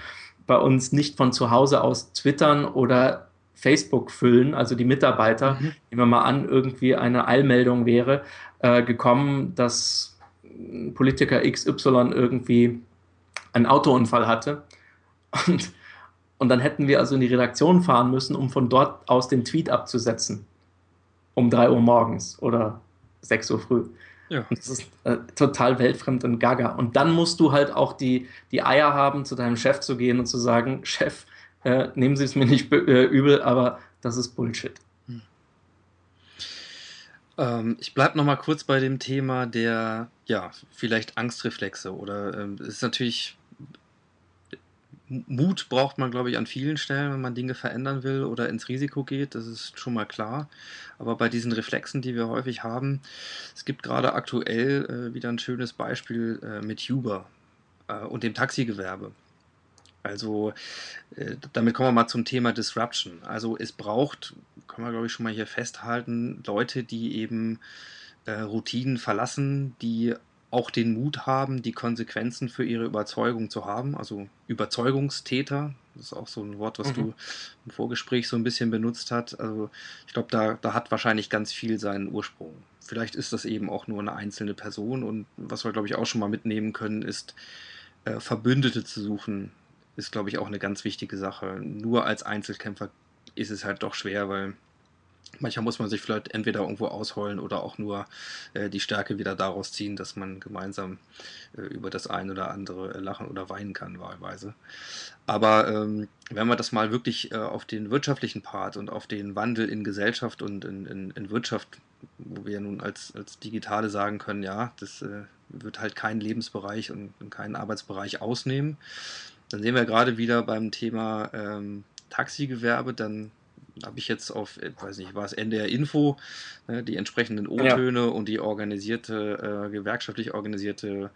bei uns nicht von zu Hause aus twittern oder Facebook füllen, also die Mitarbeiter, mhm. nehmen wir mal an, irgendwie eine Eilmeldung wäre äh, gekommen, dass Politiker XY irgendwie einen Autounfall hatte. Und, und dann hätten wir also in die Redaktion fahren müssen, um von dort aus den Tweet abzusetzen. Um 3 Uhr morgens oder 6 Uhr früh. Ja. Das ist äh, total weltfremd und gaga. Und dann musst du halt auch die, die Eier haben, zu deinem Chef zu gehen und zu sagen, (laughs) Chef, äh, nehmen Sie es mir nicht äh, übel, aber das ist Bullshit. Hm. Ähm, ich bleibe noch mal kurz bei dem Thema der, ja, vielleicht Angstreflexe oder ähm, es ist natürlich Mut braucht man, glaube ich, an vielen Stellen, wenn man Dinge verändern will oder ins Risiko geht. Das ist schon mal klar. Aber bei diesen Reflexen, die wir häufig haben, es gibt gerade aktuell äh, wieder ein schönes Beispiel äh, mit Uber äh, und dem Taxigewerbe. Also äh, damit kommen wir mal zum Thema Disruption. Also es braucht, kann man glaube ich schon mal hier festhalten, Leute, die eben äh, Routinen verlassen, die auch den Mut haben, die Konsequenzen für ihre Überzeugung zu haben. Also Überzeugungstäter, das ist auch so ein Wort, was mhm. du im Vorgespräch so ein bisschen benutzt hast. Also ich glaube, da, da hat wahrscheinlich ganz viel seinen Ursprung. Vielleicht ist das eben auch nur eine einzelne Person und was wir, glaube ich, auch schon mal mitnehmen können, ist äh, Verbündete zu suchen, ist, glaube ich, auch eine ganz wichtige Sache. Nur als Einzelkämpfer ist es halt doch schwer, weil Manchmal muss man sich vielleicht entweder irgendwo ausheulen oder auch nur äh, die Stärke wieder daraus ziehen, dass man gemeinsam äh, über das eine oder andere äh, lachen oder weinen kann, wahlweise. Aber ähm, wenn wir das mal wirklich äh, auf den wirtschaftlichen Part und auf den Wandel in Gesellschaft und in, in, in Wirtschaft, wo wir nun als, als Digitale sagen können, ja, das äh, wird halt keinen Lebensbereich und, und keinen Arbeitsbereich ausnehmen, dann sehen wir gerade wieder beim Thema ähm, Taxigewerbe, dann habe ich jetzt auf, ich weiß nicht, war es NDR Info, ne, die entsprechenden O-Töne ja. und die organisierte, äh, gewerkschaftlich organisierte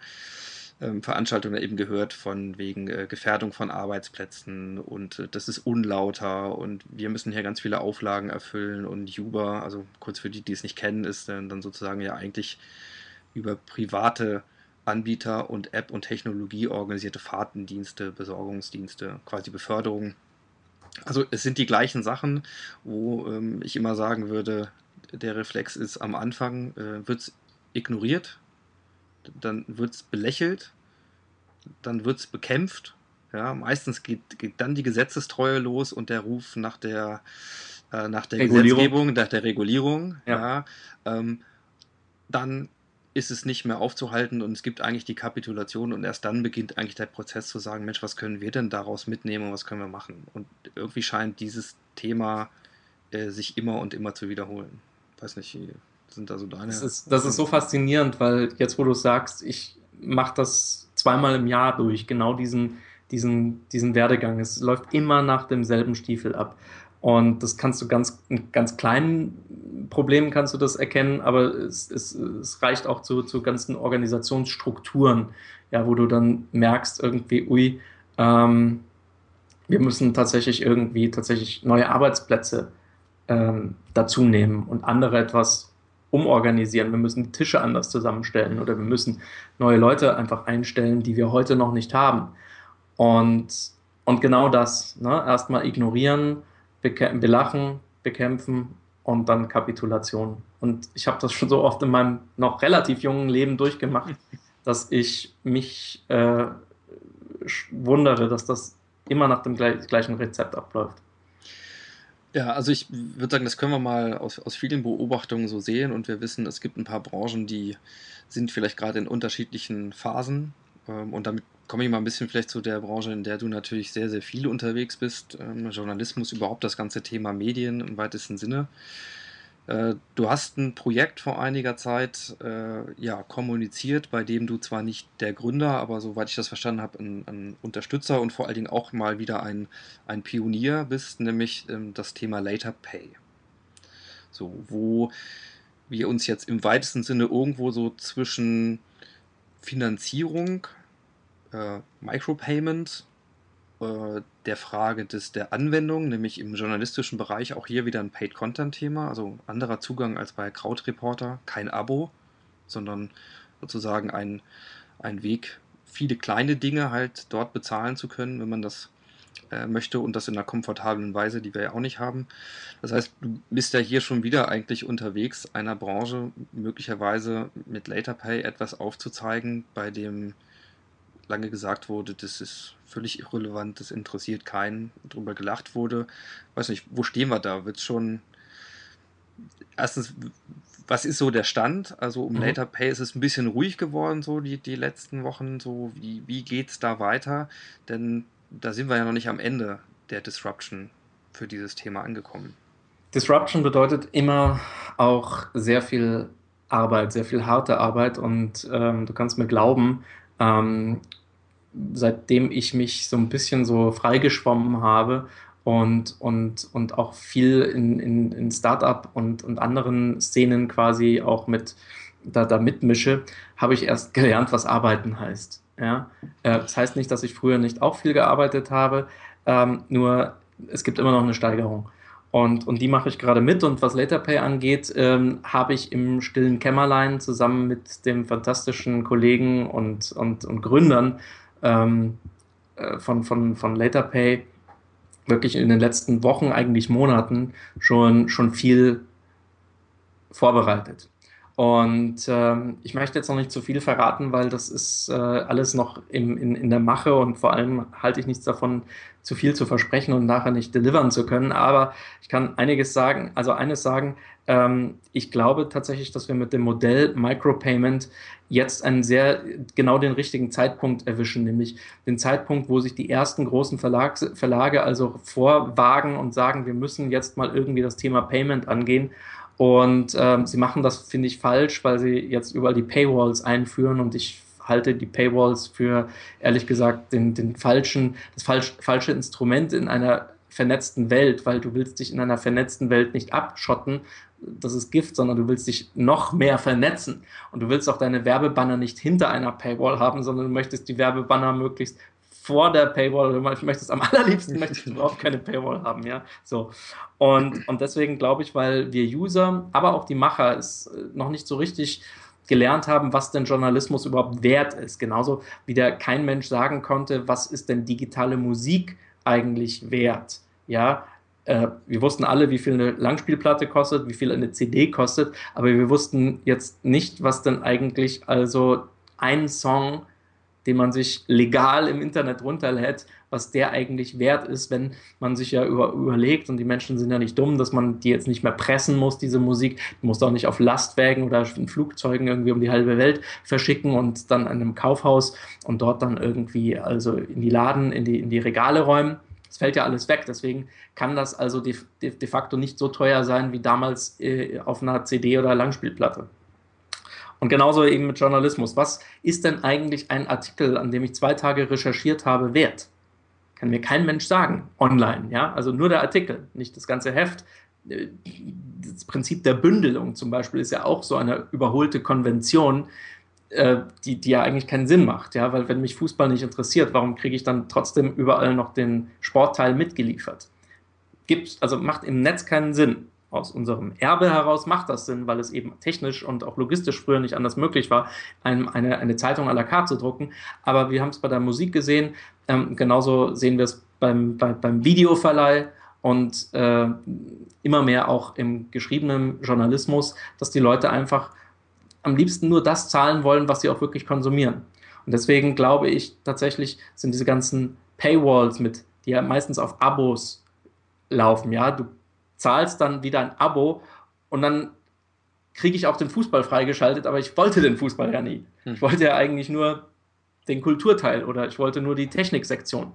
ähm, Veranstaltung eben gehört von wegen äh, Gefährdung von Arbeitsplätzen und äh, das ist unlauter und wir müssen hier ganz viele Auflagen erfüllen und Uber, also kurz für die, die es nicht kennen, ist dann, dann sozusagen ja eigentlich über private Anbieter und App und Technologie organisierte Fahrtendienste, Besorgungsdienste, quasi Beförderung also es sind die gleichen Sachen, wo ähm, ich immer sagen würde, der Reflex ist am Anfang, äh, wird es ignoriert, dann wird es belächelt, dann wird es bekämpft. Ja, meistens geht, geht dann die Gesetzestreue los und der Ruf nach der, äh, nach der Gesetzgebung, nach der Regulierung. Ja. ja ähm, dann ist es nicht mehr aufzuhalten und es gibt eigentlich die Kapitulation und erst dann beginnt eigentlich der Prozess zu sagen, Mensch, was können wir denn daraus mitnehmen und was können wir machen? Und irgendwie scheint dieses Thema äh, sich immer und immer zu wiederholen. Weiß nicht, sind da so deine. Das ist, das ist so faszinierend, weil jetzt, wo du sagst, ich mache das zweimal im Jahr durch, genau diesen, diesen, diesen Werdegang. Es läuft immer nach demselben Stiefel ab. Und das kannst du ganz, in ganz kleinen Problemen kannst du das erkennen, aber es, es, es reicht auch zu, zu ganzen Organisationsstrukturen, ja, wo du dann merkst irgendwie, ui, ähm, wir müssen tatsächlich irgendwie tatsächlich neue Arbeitsplätze ähm, dazu nehmen und andere etwas umorganisieren. Wir müssen Tische anders zusammenstellen oder wir müssen neue Leute einfach einstellen, die wir heute noch nicht haben. Und, und genau das, ne? erstmal ignorieren, belachen, bekämpfen und dann Kapitulation. Und ich habe das schon so oft in meinem noch relativ jungen Leben durchgemacht, (laughs) dass ich mich äh, wundere, dass das immer nach dem gleichen Rezept abläuft. Ja, also ich würde sagen, das können wir mal aus, aus vielen Beobachtungen so sehen und wir wissen, es gibt ein paar Branchen, die sind vielleicht gerade in unterschiedlichen Phasen ähm, und damit komme ich mal ein bisschen vielleicht zu der Branche, in der du natürlich sehr, sehr viel unterwegs bist. Ähm, Journalismus, überhaupt das ganze Thema Medien im weitesten Sinne. Äh, du hast ein Projekt vor einiger Zeit äh, ja, kommuniziert, bei dem du zwar nicht der Gründer, aber soweit ich das verstanden habe, ein, ein Unterstützer und vor allen Dingen auch mal wieder ein, ein Pionier bist, nämlich ähm, das Thema Later Pay. So, wo wir uns jetzt im weitesten Sinne irgendwo so zwischen Finanzierung, äh, Micropayment äh, der Frage des, der Anwendung, nämlich im journalistischen Bereich auch hier wieder ein Paid-Content-Thema, also anderer Zugang als bei Krautreporter, kein Abo, sondern sozusagen ein, ein Weg, viele kleine Dinge halt dort bezahlen zu können, wenn man das äh, möchte und das in einer komfortablen Weise, die wir ja auch nicht haben. Das heißt, du bist ja hier schon wieder eigentlich unterwegs, einer Branche möglicherweise mit LaterPay etwas aufzuzeigen, bei dem lange gesagt wurde, das ist völlig irrelevant, das interessiert keinen, drüber gelacht wurde. Weiß nicht, wo stehen wir da? Wird schon. Erstens, was ist so der Stand? Also um mhm. Later Pay ist es ein bisschen ruhig geworden, so die, die letzten Wochen. So, wie, wie geht es da weiter? Denn da sind wir ja noch nicht am Ende der Disruption für dieses Thema angekommen. Disruption bedeutet immer auch sehr viel Arbeit, sehr viel harte Arbeit und ähm, du kannst mir glauben, ähm, seitdem ich mich so ein bisschen so freigeschwommen habe und, und, und auch viel in, in, in Startup und, und anderen Szenen quasi auch mit da, da mitmische, habe ich erst gelernt, was Arbeiten heißt. Ja? Äh, das heißt nicht, dass ich früher nicht auch viel gearbeitet habe, ähm, nur es gibt immer noch eine Steigerung. Und, und die mache ich gerade mit. Und was LaterPay angeht, ähm, habe ich im stillen Kämmerlein zusammen mit dem fantastischen Kollegen und, und, und Gründern ähm, äh, von, von, von LaterPay wirklich in den letzten Wochen, eigentlich Monaten schon, schon viel vorbereitet. Und ähm, ich möchte jetzt noch nicht zu viel verraten, weil das ist äh, alles noch im, in, in der Mache und vor allem halte ich nichts davon, zu viel zu versprechen und nachher nicht delivern zu können. Aber ich kann einiges sagen, also eines sagen, ähm, ich glaube tatsächlich, dass wir mit dem Modell Micropayment jetzt einen sehr genau den richtigen Zeitpunkt erwischen, nämlich den Zeitpunkt, wo sich die ersten großen Verlags, Verlage also vorwagen und sagen, wir müssen jetzt mal irgendwie das Thema Payment angehen und ähm, sie machen das, finde ich, falsch, weil sie jetzt überall die Paywalls einführen und ich halte die Paywalls für, ehrlich gesagt, den, den falschen, das falsch, falsche Instrument in einer vernetzten Welt, weil du willst dich in einer vernetzten Welt nicht abschotten, das ist Gift, sondern du willst dich noch mehr vernetzen. Und du willst auch deine Werbebanner nicht hinter einer Paywall haben, sondern du möchtest die Werbebanner möglichst vor der Paywall, ich möchte es am (laughs) allerliebsten, möchte ich überhaupt keine Paywall haben, ja, so. Und, und deswegen glaube ich, weil wir User, aber auch die Macher es äh, noch nicht so richtig gelernt haben, was denn Journalismus überhaupt wert ist. Genauso wie der kein Mensch sagen konnte, was ist denn digitale Musik eigentlich wert. Ja, äh, wir wussten alle, wie viel eine Langspielplatte kostet, wie viel eine CD kostet, aber wir wussten jetzt nicht, was denn eigentlich also ein Song den man sich legal im Internet runterlädt, was der eigentlich wert ist, wenn man sich ja über, überlegt, und die Menschen sind ja nicht dumm, dass man die jetzt nicht mehr pressen muss, diese Musik, die muss auch nicht auf Lastwägen oder in Flugzeugen irgendwie um die halbe Welt verschicken und dann an einem Kaufhaus und dort dann irgendwie also in die Laden, in die, in die Regale räumen. Es fällt ja alles weg, deswegen kann das also de, de, de facto nicht so teuer sein wie damals äh, auf einer CD oder Langspielplatte. Und genauso eben mit Journalismus. Was ist denn eigentlich ein Artikel, an dem ich zwei Tage recherchiert habe, wert? Kann mir kein Mensch sagen, online, ja? Also nur der Artikel, nicht das ganze Heft. Das Prinzip der Bündelung zum Beispiel ist ja auch so eine überholte Konvention, äh, die, die ja eigentlich keinen Sinn macht, ja, weil wenn mich Fußball nicht interessiert, warum kriege ich dann trotzdem überall noch den Sportteil mitgeliefert? Gibt, also macht im Netz keinen Sinn. Aus unserem Erbe heraus macht das Sinn, weil es eben technisch und auch logistisch früher nicht anders möglich war, eine, eine Zeitung à la carte zu drucken. Aber wir haben es bei der Musik gesehen, ähm, genauso sehen wir es beim, bei, beim Videoverleih und äh, immer mehr auch im geschriebenen Journalismus, dass die Leute einfach am liebsten nur das zahlen wollen, was sie auch wirklich konsumieren. Und deswegen glaube ich tatsächlich sind diese ganzen Paywalls mit, die ja meistens auf Abos laufen, ja, du zahlst dann wieder ein Abo und dann kriege ich auch den Fußball freigeschaltet, aber ich wollte den Fußball ja nie. Hm. Ich wollte ja eigentlich nur den Kulturteil oder ich wollte nur die Techniksektion.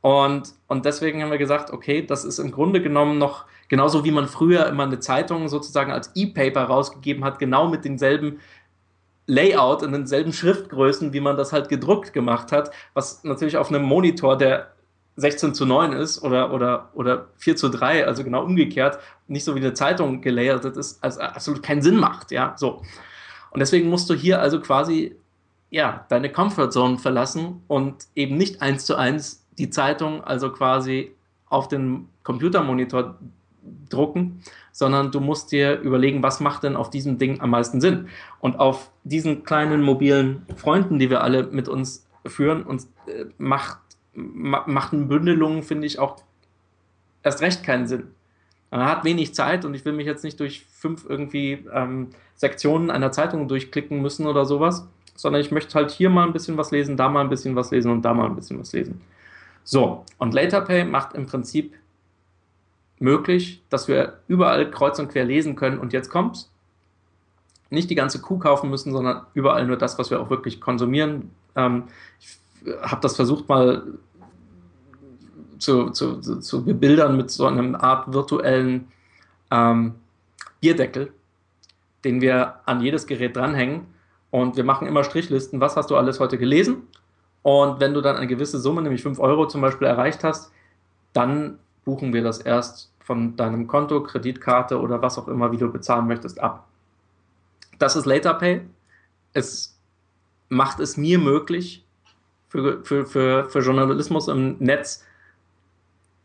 Und, und deswegen haben wir gesagt, okay, das ist im Grunde genommen noch genauso wie man früher immer eine Zeitung sozusagen als E-Paper rausgegeben hat, genau mit denselben Layout in denselben Schriftgrößen, wie man das halt gedruckt gemacht hat, was natürlich auf einem Monitor, der 16 zu 9 ist oder, oder, oder 4 zu 3, also genau umgekehrt, nicht so wie eine Zeitung gelayert ist, also absolut keinen Sinn macht, ja, so. Und deswegen musst du hier also quasi, ja, deine Comfortzone verlassen und eben nicht eins zu eins die Zeitung also quasi auf den Computermonitor drucken, sondern du musst dir überlegen, was macht denn auf diesem Ding am meisten Sinn. Und auf diesen kleinen mobilen Freunden, die wir alle mit uns führen, uns äh, macht, ma, machten Bündelungen, finde ich, auch erst recht keinen Sinn. Man hat wenig Zeit und ich will mich jetzt nicht durch fünf irgendwie ähm, Sektionen einer Zeitung durchklicken müssen oder sowas, sondern ich möchte halt hier mal ein bisschen was lesen, da mal ein bisschen was lesen und da mal ein bisschen was lesen. So, und LaterPay macht im Prinzip möglich, dass wir überall kreuz und quer lesen können und jetzt kommt's. Nicht die ganze Kuh kaufen müssen, sondern überall nur das, was wir auch wirklich konsumieren. Ähm, ich habe das versucht mal zu, zu, zu, bebildern mit so einer Art virtuellen ähm, Bierdeckel, den wir an jedes Gerät dranhängen. Und wir machen immer Strichlisten, was hast du alles heute gelesen und wenn du dann eine gewisse Summe, nämlich 5 Euro zum Beispiel, erreicht hast, dann buchen wir das erst von deinem Konto, Kreditkarte oder was auch immer, wie du bezahlen möchtest, ab. Das ist LaterPay. Es macht es mir möglich, für, für, für, für Journalismus im Netz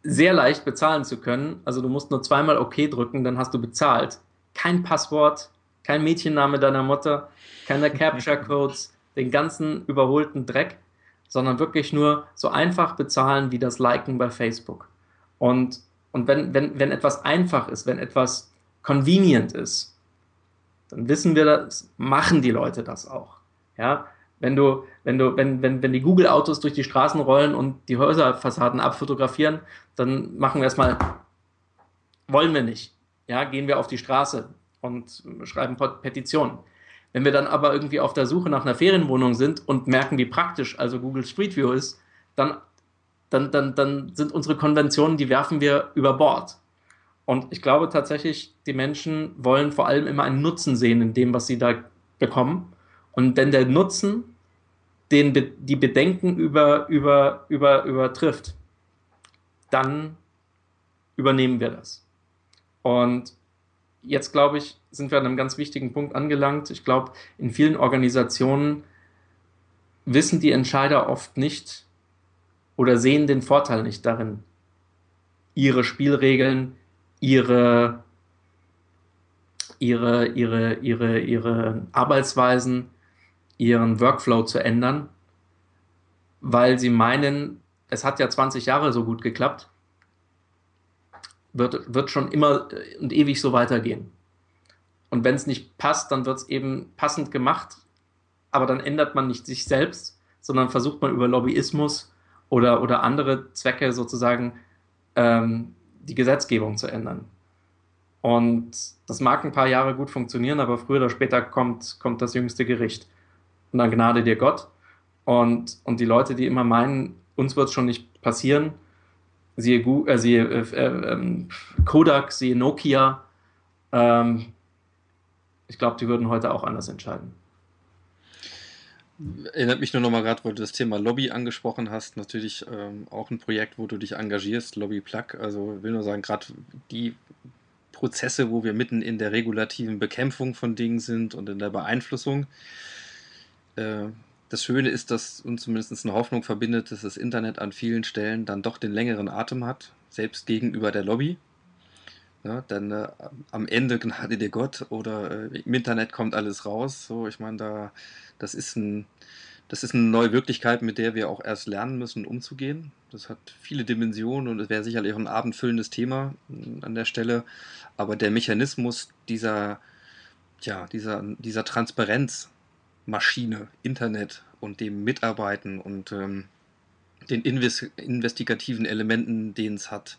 sehr leicht bezahlen zu können. Also du musst nur zweimal OK drücken, dann hast du bezahlt. Kein Passwort, kein Mädchenname deiner Mutter, keine Capture-Codes, (laughs) den ganzen überholten Dreck sondern wirklich nur so einfach bezahlen wie das Liken bei Facebook. Und, und wenn, wenn, wenn etwas einfach ist, wenn etwas convenient ist, dann wissen wir, das machen die Leute das auch. Ja, wenn du, wenn du, wenn, wenn, wenn die Google-Autos durch die Straßen rollen und die Häuserfassaden abfotografieren, dann machen wir erstmal, wollen wir nicht. Ja, gehen wir auf die Straße und schreiben Petitionen. Wenn wir dann aber irgendwie auf der Suche nach einer Ferienwohnung sind und merken, wie praktisch also Google Street View ist, dann, dann, dann, dann sind unsere Konventionen, die werfen wir über Bord. Und ich glaube tatsächlich, die Menschen wollen vor allem immer einen Nutzen sehen in dem, was sie da bekommen. Und wenn der Nutzen den, die Bedenken über, über, über, übertrifft, dann übernehmen wir das. Und jetzt, glaube ich, sind wir an einem ganz wichtigen Punkt angelangt. Ich glaube, in vielen Organisationen wissen die Entscheider oft nicht oder sehen den Vorteil nicht darin, ihre Spielregeln, ihre, ihre, ihre, ihre, ihre Arbeitsweisen, ihren Workflow zu ändern, weil sie meinen, es hat ja 20 Jahre so gut geklappt wird, wird schon immer und ewig so weitergehen. Und wenn es nicht passt, dann wird es eben passend gemacht, aber dann ändert man nicht sich selbst, sondern versucht man über Lobbyismus oder, oder andere Zwecke sozusagen ähm, die Gesetzgebung zu ändern. Und das mag ein paar Jahre gut funktionieren, aber früher oder später kommt, kommt das jüngste Gericht. Und dann gnade dir Gott. Und, und die Leute, die immer meinen, uns wird es schon nicht passieren, siehe, äh, siehe äh, äh, ähm, Kodak, siehe Nokia. Ähm, ich glaube, die würden heute auch anders entscheiden. Erinnert mich nur noch mal gerade, weil du das Thema Lobby angesprochen hast. Natürlich ähm, auch ein Projekt, wo du dich engagierst, Lobby Plug. Also will nur sagen, gerade die Prozesse, wo wir mitten in der regulativen Bekämpfung von Dingen sind und in der Beeinflussung. Äh, das Schöne ist, dass uns zumindest eine Hoffnung verbindet, dass das Internet an vielen Stellen dann doch den längeren Atem hat, selbst gegenüber der Lobby. Ja, dann äh, am Ende gnade dir Gott oder äh, im Internet kommt alles raus. So, ich meine, da, das ist ein, das ist eine neue Wirklichkeit, mit der wir auch erst lernen müssen, umzugehen. Das hat viele Dimensionen und es wäre sicherlich auch ein abendfüllendes Thema mm, an der Stelle. Aber der Mechanismus dieser, ja, dieser, dieser Transparenzmaschine, Internet und dem Mitarbeiten und ähm, den Inves investigativen Elementen, den es hat,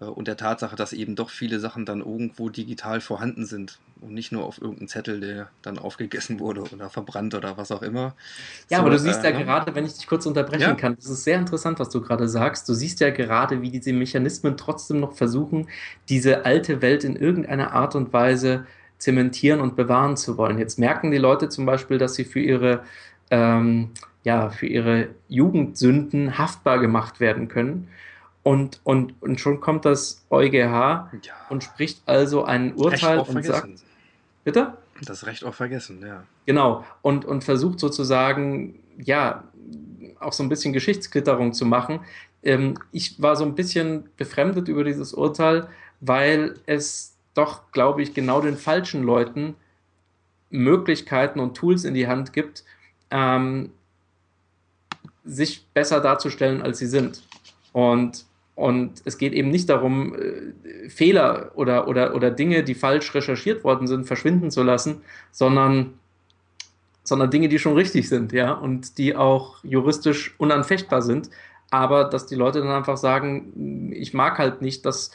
äh, und der Tatsache, dass eben doch viele Sachen dann irgendwo digital vorhanden sind und nicht nur auf irgendeinem Zettel, der dann aufgegessen wurde oder verbrannt oder was auch immer. Ja, so, aber du siehst äh, ja gerade, wenn ich dich kurz unterbrechen ja? kann, das ist sehr interessant, was du gerade sagst. Du siehst ja gerade, wie diese Mechanismen trotzdem noch versuchen, diese alte Welt in irgendeiner Art und Weise zementieren und bewahren zu wollen. Jetzt merken die Leute zum Beispiel, dass sie für ihre ähm, ja, für ihre Jugendsünden haftbar gemacht werden können. Und, und, und schon kommt das EuGH ja. und spricht also ein Urteil und vergessen. sagt. Bitte? Das Recht auch vergessen, ja. Genau. Und, und versucht sozusagen, ja, auch so ein bisschen Geschichtsklitterung zu machen. Ähm, ich war so ein bisschen befremdet über dieses Urteil, weil es doch, glaube ich, genau den falschen Leuten Möglichkeiten und Tools in die Hand gibt, ähm, sich besser darzustellen, als sie sind. Und und es geht eben nicht darum, äh, Fehler oder, oder, oder Dinge, die falsch recherchiert worden sind, verschwinden zu lassen, sondern, sondern Dinge, die schon richtig sind, ja, und die auch juristisch unanfechtbar sind. Aber dass die Leute dann einfach sagen, ich mag halt nicht, dass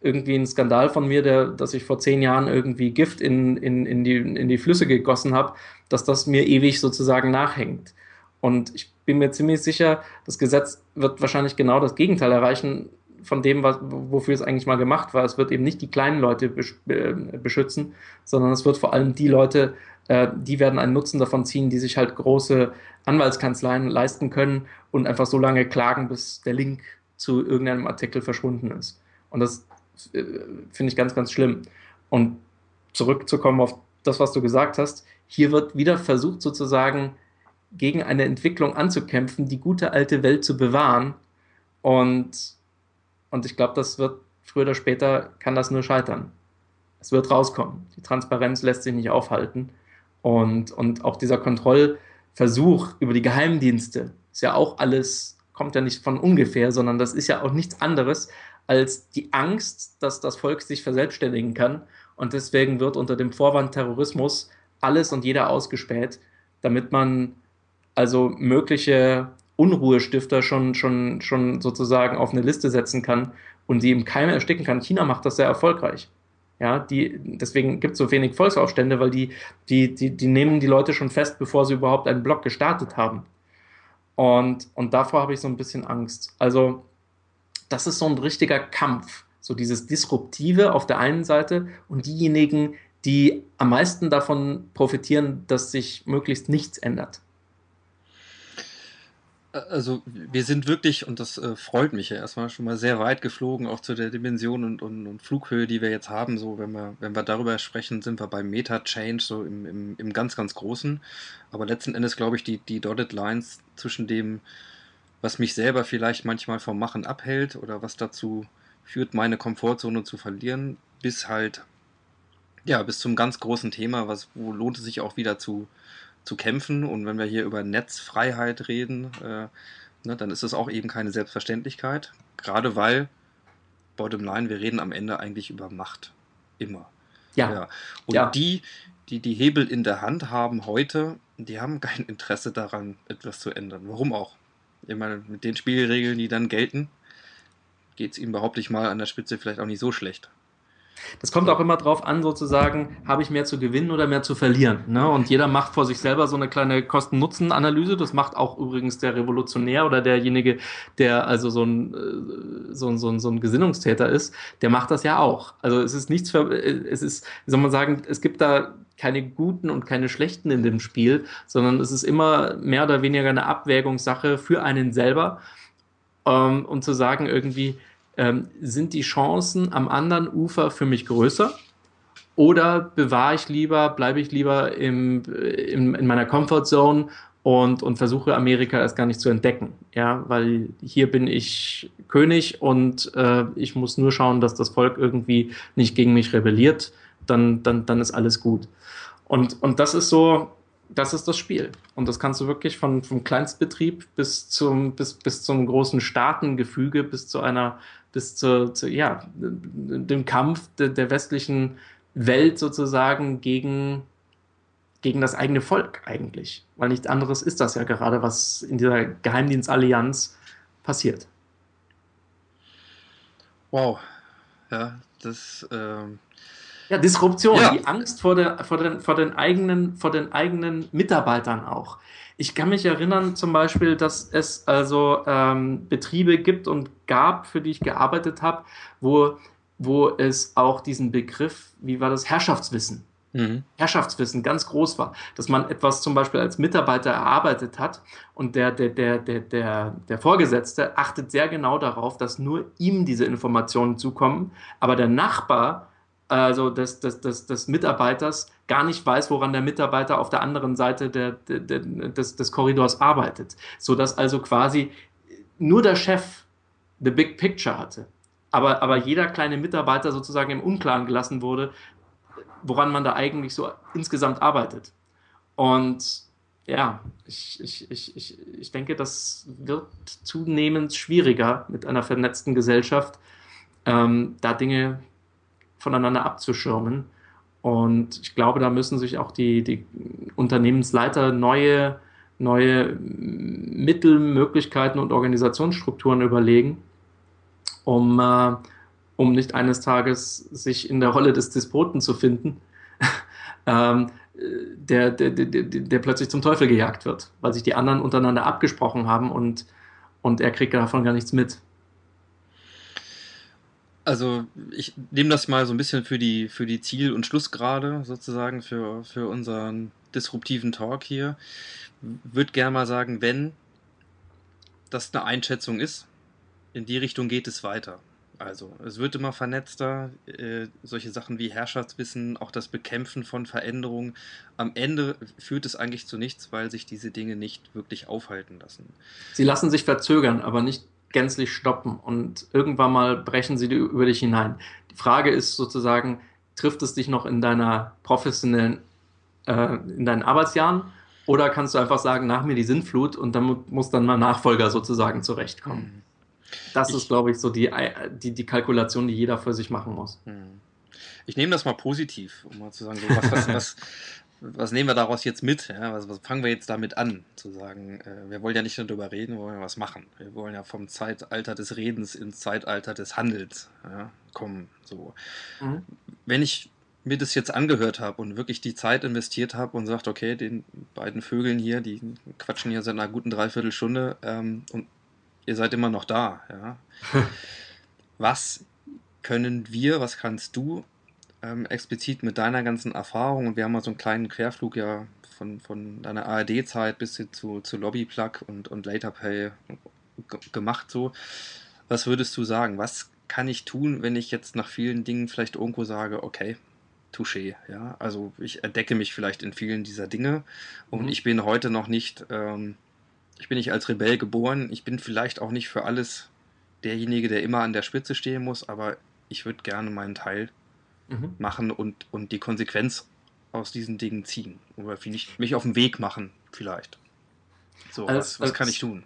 irgendwie ein Skandal von mir, der, dass ich vor zehn Jahren irgendwie Gift in, in, in, die, in die Flüsse gegossen habe, dass das mir ewig sozusagen nachhängt. Und ich bin mir ziemlich sicher, das Gesetz wird wahrscheinlich genau das Gegenteil erreichen von dem, was, wofür es eigentlich mal gemacht war. Es wird eben nicht die kleinen Leute äh, beschützen, sondern es wird vor allem die Leute, äh, die werden einen Nutzen davon ziehen, die sich halt große Anwaltskanzleien leisten können und einfach so lange klagen, bis der Link zu irgendeinem Artikel verschwunden ist. Und das äh, finde ich ganz, ganz schlimm. Und zurückzukommen auf das, was du gesagt hast, hier wird wieder versucht sozusagen gegen eine Entwicklung anzukämpfen, die gute alte Welt zu bewahren. Und, und ich glaube, das wird früher oder später kann das nur scheitern. Es wird rauskommen. Die Transparenz lässt sich nicht aufhalten. Und, und auch dieser Kontrollversuch über die Geheimdienste ist ja auch alles, kommt ja nicht von ungefähr, sondern das ist ja auch nichts anderes als die Angst, dass das Volk sich verselbstständigen kann. Und deswegen wird unter dem Vorwand Terrorismus alles und jeder ausgespäht, damit man also mögliche Unruhestifter schon, schon, schon sozusagen auf eine Liste setzen kann und sie im Keim ersticken kann. China macht das sehr erfolgreich. Ja, die, deswegen gibt es so wenig Volksaufstände, weil die, die, die, die nehmen die Leute schon fest, bevor sie überhaupt einen Block gestartet haben. Und, und davor habe ich so ein bisschen Angst. Also, das ist so ein richtiger Kampf. So dieses Disruptive auf der einen Seite und diejenigen, die am meisten davon profitieren, dass sich möglichst nichts ändert. Also wir sind wirklich, und das äh, freut mich ja erstmal, schon mal sehr weit geflogen, auch zu der Dimension und, und, und, Flughöhe, die wir jetzt haben. So, wenn wir, wenn wir darüber sprechen, sind wir beim Meta-Change, so im, im, im ganz, ganz Großen. Aber letzten Endes glaube ich, die, die Dotted Lines zwischen dem, was mich selber vielleicht manchmal vom Machen abhält oder was dazu führt, meine Komfortzone zu verlieren, bis halt, ja, bis zum ganz großen Thema, was, wo lohnt es sich auch wieder zu, zu kämpfen. Und wenn wir hier über Netzfreiheit reden, äh, ne, dann ist es auch eben keine Selbstverständlichkeit. Gerade weil, bottom line, wir reden am Ende eigentlich über Macht. Immer. Ja. ja. Und ja. die, die die Hebel in der Hand haben heute, die haben kein Interesse daran, etwas zu ändern. Warum auch? Ich meine, mit den Spielregeln, die dann gelten, geht es ihnen behaupte mal an der Spitze vielleicht auch nicht so schlecht. Das kommt auch immer drauf an, sozusagen, habe ich mehr zu gewinnen oder mehr zu verlieren. Ne? Und jeder macht vor sich selber so eine kleine Kosten-Nutzen-Analyse. Das macht auch übrigens der Revolutionär oder derjenige, der also so ein, äh, so ein, so ein, so ein Gesinnungstäter ist, der macht das ja auch. Also es ist nichts für, äh, es ist, wie soll man sagen, es gibt da keine guten und keine schlechten in dem Spiel, sondern es ist immer mehr oder weniger eine Abwägungssache für einen selber. Ähm, und zu sagen irgendwie, ähm, sind die Chancen am anderen Ufer für mich größer? Oder bewahre ich lieber, bleibe ich lieber im, im, in meiner Comfortzone und, und versuche Amerika erst gar nicht zu entdecken. Ja, weil hier bin ich König und äh, ich muss nur schauen, dass das Volk irgendwie nicht gegen mich rebelliert, dann, dann, dann ist alles gut. Und, und das ist so, das ist das Spiel. Und das kannst du wirklich von, vom Kleinstbetrieb bis zum, bis, bis zum großen Staatengefüge, bis zu einer, bis zu, zu ja, dem Kampf de, der westlichen Welt sozusagen gegen, gegen das eigene Volk eigentlich. Weil nichts anderes ist das ja gerade, was in dieser Geheimdienstallianz passiert. Wow. Ja, das. Ähm ja, Disruption, Ja. die Angst vor, der, vor, den, vor, den eigenen, vor den eigenen Mitarbeitern auch. Ich kann mich erinnern zum Beispiel, dass es also ähm, Betriebe gibt und gab, für die ich gearbeitet habe, wo, wo es auch diesen Begriff, wie war das, Herrschaftswissen mhm. Herrschaftswissen ganz groß war, dass man etwas zum Beispiel als Mitarbeiter erarbeitet hat und der, der, der, der, der, der Vorgesetzte achtet sehr genau darauf, dass nur ihm diese Informationen zukommen, aber der Nachbar, also des, des, des, des Mitarbeiters, gar nicht weiß, woran der Mitarbeiter auf der anderen Seite der, der, der, des, des Korridors arbeitet. Sodass also quasi nur der Chef the big picture hatte. Aber, aber jeder kleine Mitarbeiter sozusagen im Unklaren gelassen wurde, woran man da eigentlich so insgesamt arbeitet. Und ja, ich, ich, ich, ich, ich denke, das wird zunehmend schwieriger mit einer vernetzten Gesellschaft, ähm, da Dinge voneinander abzuschirmen. Und ich glaube, da müssen sich auch die, die Unternehmensleiter neue, neue Mittel, Möglichkeiten und Organisationsstrukturen überlegen, um, äh, um nicht eines Tages sich in der Rolle des Despoten zu finden, (laughs) ähm, der, der, der, der, plötzlich zum Teufel gejagt wird, weil sich die anderen untereinander abgesprochen haben und, und er kriegt davon gar nichts mit. Also ich nehme das mal so ein bisschen für die, für die Ziel- und Schlussgrade sozusagen für, für unseren disruptiven Talk hier. Würde gerne mal sagen, wenn das eine Einschätzung ist, in die Richtung geht es weiter. Also es wird immer vernetzter, äh, solche Sachen wie Herrschaftswissen, auch das Bekämpfen von Veränderungen. Am Ende führt es eigentlich zu nichts, weil sich diese Dinge nicht wirklich aufhalten lassen. Sie lassen sich verzögern, aber nicht gänzlich stoppen und irgendwann mal brechen sie über dich hinein. Die Frage ist sozusagen, trifft es dich noch in deiner professionellen, äh, in deinen Arbeitsjahren oder kannst du einfach sagen, nach mir die Sinnflut und dann muss dann mal Nachfolger sozusagen zurechtkommen. Das Ich- ist, glaube ich, so die, die, die Kalkulation, die jeder für sich machen muss. Hm. Ich nehme das mal positiv, um mal zu sagen, so, was, was, was, (laughs) was nehmen wir daraus jetzt mit? Ja? Was, was fangen wir jetzt damit an? Zu sagen, äh, wir wollen ja nicht nur darüber reden, wir wollen ja was machen. Wir wollen ja vom Zeitalter des Redens ins Zeitalter des Handelns ja, kommen. So. Mhm. Wenn ich mir das jetzt angehört habe und wirklich die Zeit investiert habe und sagt, okay, den beiden Vögeln hier, die quatschen hier seit einer guten Dreiviertelstunde ähm, und ihr seid immer noch da, ja. (laughs) was können wir, was kannst du ähm, explizit mit deiner ganzen Erfahrung und wir haben mal so einen kleinen Querflug ja von, von deiner ARD-Zeit bis hin zu, zu Lobbyplug und, und LaterPay gemacht so. Was würdest du sagen? Was kann ich tun, wenn ich jetzt nach vielen Dingen vielleicht irgendwo sage, okay, touché, ja, also ich entdecke mich vielleicht in vielen dieser Dinge und Mhm. ich bin heute noch nicht, ähm, ich bin nicht als Rebell geboren, ich bin vielleicht auch nicht für alles derjenige, der immer an der Spitze stehen muss, aber ich würde gerne meinen Teil Mhm. machen und, und die Konsequenz aus diesen Dingen ziehen. Oder vielleicht mich auf den Weg machen, vielleicht. So, Als- was, was kann als- ich tun?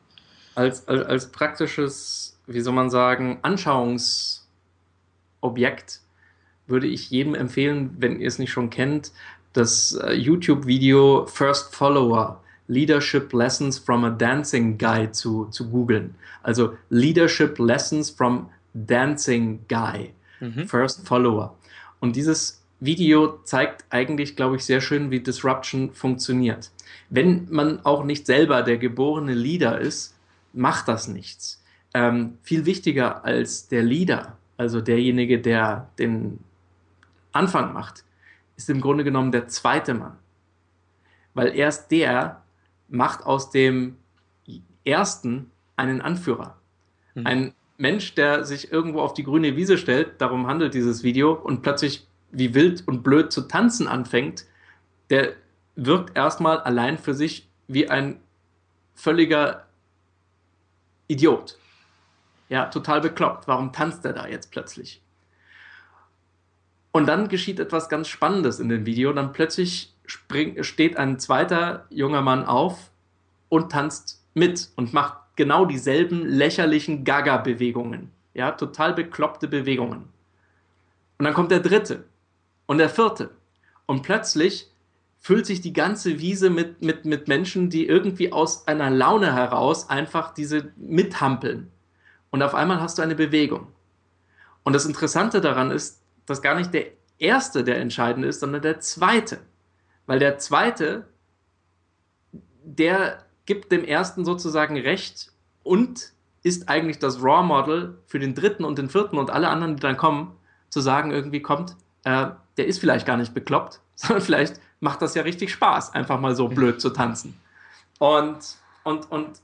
als, als, als praktisches, wie soll man sagen, Anschauungsobjekt würde ich jedem empfehlen, wenn ihr es nicht schon kennt, das äh, YouTube-Video First Follower Leadership Lessons from a Dancing Guy zu, zu googeln. Also Leadership Lessons from Dancing Guy. Mhm. First Follower. Und dieses Video zeigt eigentlich, glaube ich, sehr schön, wie Disruption funktioniert. Wenn man auch nicht selber der geborene Leader ist, macht das nichts. Ähm, viel wichtiger als der Leader, also derjenige, der den Anfang macht, ist im Grunde genommen der zweite Mann. Weil erst der macht aus dem ersten einen Anführer. Mhm. Ein Mensch, der sich irgendwo auf die grüne Wiese stellt, darum handelt dieses Video, und plötzlich wie wild und blöd zu tanzen anfängt, der wirkt erstmal allein für sich wie ein völliger Idiot. Ja, total bekloppt. Warum tanzt er da jetzt plötzlich? Und dann geschieht etwas ganz Spannendes in dem Video. Dann plötzlich spring, steht ein zweiter junger Mann auf und tanzt mit und macht genau dieselben lächerlichen Gaga-Bewegungen. Ja, total bekloppte Bewegungen. Und dann kommt der dritte und der vierte. Und plötzlich füllt sich die ganze Wiese mit, mit, mit Menschen, die irgendwie aus einer Laune heraus einfach diese mithampeln. Und auf einmal hast du eine Bewegung. Und das Interessante daran ist, dass gar nicht der erste der entscheidend ist, sondern der zweite. Weil der zweite, der gibt dem ersten sozusagen recht und ist eigentlich das Raw Model für den dritten und den vierten und alle anderen, die dann kommen, zu sagen, irgendwie kommt, äh, der ist vielleicht gar nicht bekloppt, (laughs) sondern vielleicht macht das ja richtig Spaß, einfach mal so blöd zu tanzen. Und, und, und,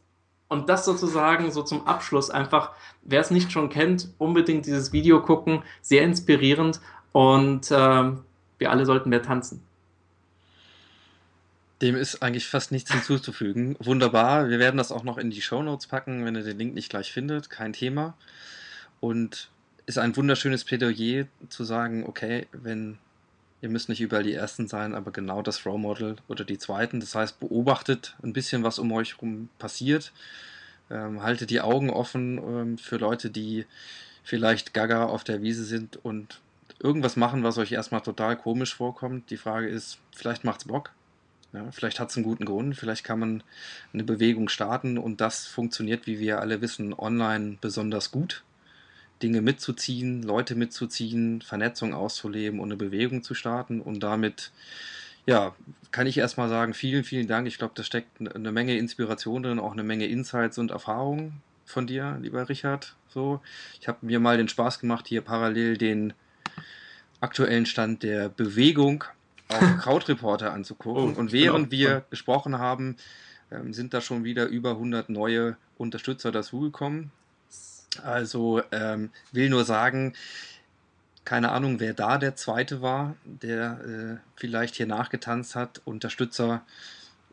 und das sozusagen so zum Abschluss einfach, wer es nicht schon kennt, unbedingt dieses Video gucken, sehr inspirierend und äh, wir alle sollten mehr tanzen. Dem ist eigentlich fast nichts hinzuzufügen. Wunderbar. Wir werden das auch noch in die Show Notes packen, wenn ihr den Link nicht gleich findet. Kein Thema. Und ist ein wunderschönes Plädoyer zu sagen, okay, wenn ihr müsst nicht überall die Ersten sein, aber genau das Role Model oder die Zweiten. Das heißt, beobachtet ein bisschen, was um euch herum passiert. Ähm, haltet die Augen offen ähm, für Leute, die vielleicht gaga auf der Wiese sind und irgendwas machen, was euch erstmal total komisch vorkommt. Die Frage ist, vielleicht macht's Bock. Ja, vielleicht hat es einen guten Grund, vielleicht kann man eine Bewegung starten und das funktioniert, wie wir alle wissen, online besonders gut. Dinge mitzuziehen, Leute mitzuziehen, Vernetzung auszuleben und eine Bewegung zu starten und damit, ja, kann ich erstmal sagen, vielen, vielen Dank. Ich glaube, da steckt eine Menge Inspiration drin, auch eine Menge Insights und Erfahrungen von dir, lieber Richard. So, ich habe mir mal den Spaß gemacht, hier parallel den aktuellen Stand der Bewegung auf (laughs) Krautreporter anzugucken. Oh, und während genau. wir gesprochen haben, ähm, sind da schon wieder über 100 neue Unterstützer dazugekommen. Also ähm, will nur sagen, keine Ahnung, wer da der zweite war, der äh, vielleicht hier nachgetanzt hat, Unterstützer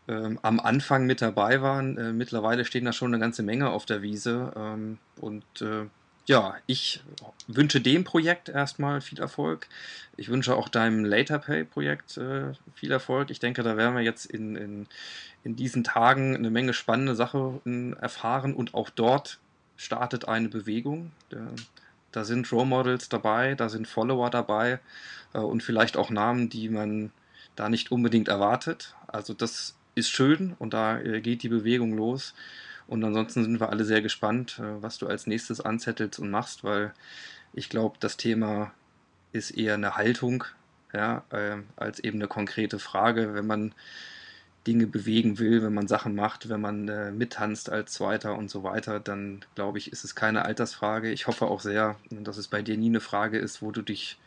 ähm, am Anfang mit dabei waren. Äh, mittlerweile stehen da schon eine ganze Menge auf der Wiese ähm, und äh, ja, ich wünsche dem Projekt erstmal viel Erfolg. Ich wünsche auch deinem LaterPay-Projekt äh, viel Erfolg. Ich denke, da werden wir jetzt in, in, in diesen Tagen eine Menge spannende Sachen erfahren und auch dort startet eine Bewegung. Da, sind Role Models dabei, da sind Follower dabei äh, und vielleicht auch Namen, die man da nicht unbedingt erwartet. Also das ist schön und da äh, geht die Bewegung los. Und ansonsten sind wir alle sehr gespannt, äh, was du als nächstes anzettelst und machst, weil ich glaube, das Thema ist eher eine Haltung, ja, äh, als eben eine konkrete Frage, wenn man Dinge bewegen will, wenn man Sachen macht, wenn man äh, mittanzt als Zweiter und so weiter, dann glaube ich, ist es keine Altersfrage. Ich hoffe auch sehr, dass es bei dir nie eine Frage ist, wo du dich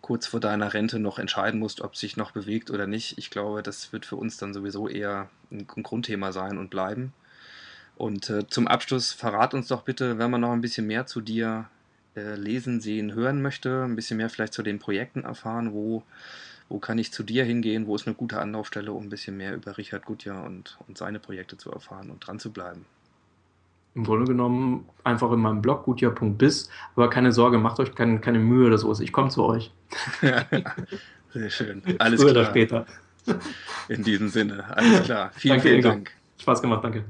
kurz vor deiner Rente noch entscheiden musst, ob sich noch bewegt oder nicht. Ich glaube, das wird für uns dann sowieso eher ein Grundthema sein und bleiben. Und äh, zum Abschluss verrat uns doch bitte, wenn man noch ein bisschen mehr zu dir äh, lesen, sehen, hören möchte, ein bisschen mehr vielleicht zu den Projekten erfahren, wo, wo kann ich zu dir hingehen, wo ist eine gute Anlaufstelle, um ein bisschen mehr über Richard Gutjahr und, und seine Projekte zu erfahren und dran zu bleiben. Im Grunde genommen einfach in meinem Blog gutjahr.biz, aber keine Sorge, macht euch keine, keine Mühe oder sowas, ich komme zu euch. (laughs) Sehr schön. Alles Früher klar. oder später. In diesem Sinne, alles klar. Vielen, Danke, vielen. Dank. Spaß gemacht, danke.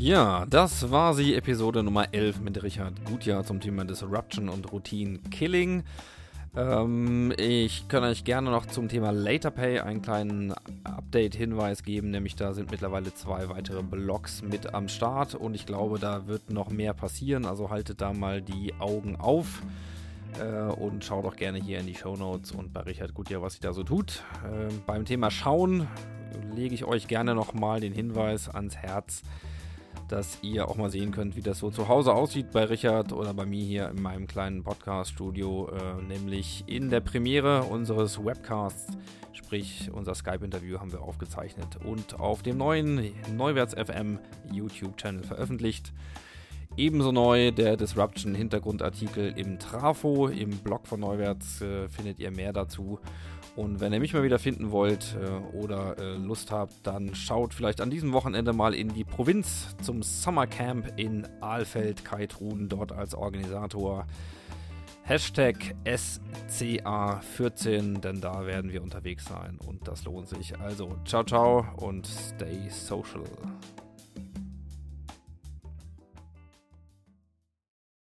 Ja, das war sie, Episode Nummer 11 mit Richard Gutjahr zum Thema Disruption und Routine Killing. Ähm, ich kann euch gerne noch zum Thema LaterPay einen kleinen Update-Hinweis geben, nämlich da sind mittlerweile zwei weitere Blogs mit am Start und ich glaube, da wird noch mehr passieren, also haltet da mal die Augen auf. Äh, und schaut auch gerne hier in die Show Notes und bei Richard Gutjahr, was sich da so tut. Äh, beim Thema Schauen lege ich euch gerne nochmal den Hinweis ans Herz, dass ihr auch mal sehen könnt, wie das so zu Hause aussieht bei Richard oder bei mir hier in meinem kleinen Podcast-Studio, äh, nämlich in der Premiere unseres Webcasts, sprich unser Skype-Interview haben wir aufgezeichnet und auf dem neuen Neuwärts FM YouTube-Channel veröffentlicht. Ebenso neu der Disruption Hintergrundartikel im Trafo. Im Blog von Neuwärts äh, findet ihr mehr dazu. Und wenn ihr mich mal wieder finden wollt äh, oder äh, Lust habt, dann schaut vielleicht an diesem Wochenende mal in die Provinz zum Summercamp in Aalfeld. Kai Truden dort als Organisator. Hashtag SCA14, denn da werden wir unterwegs sein und das lohnt sich. Also, ciao, ciao und stay social.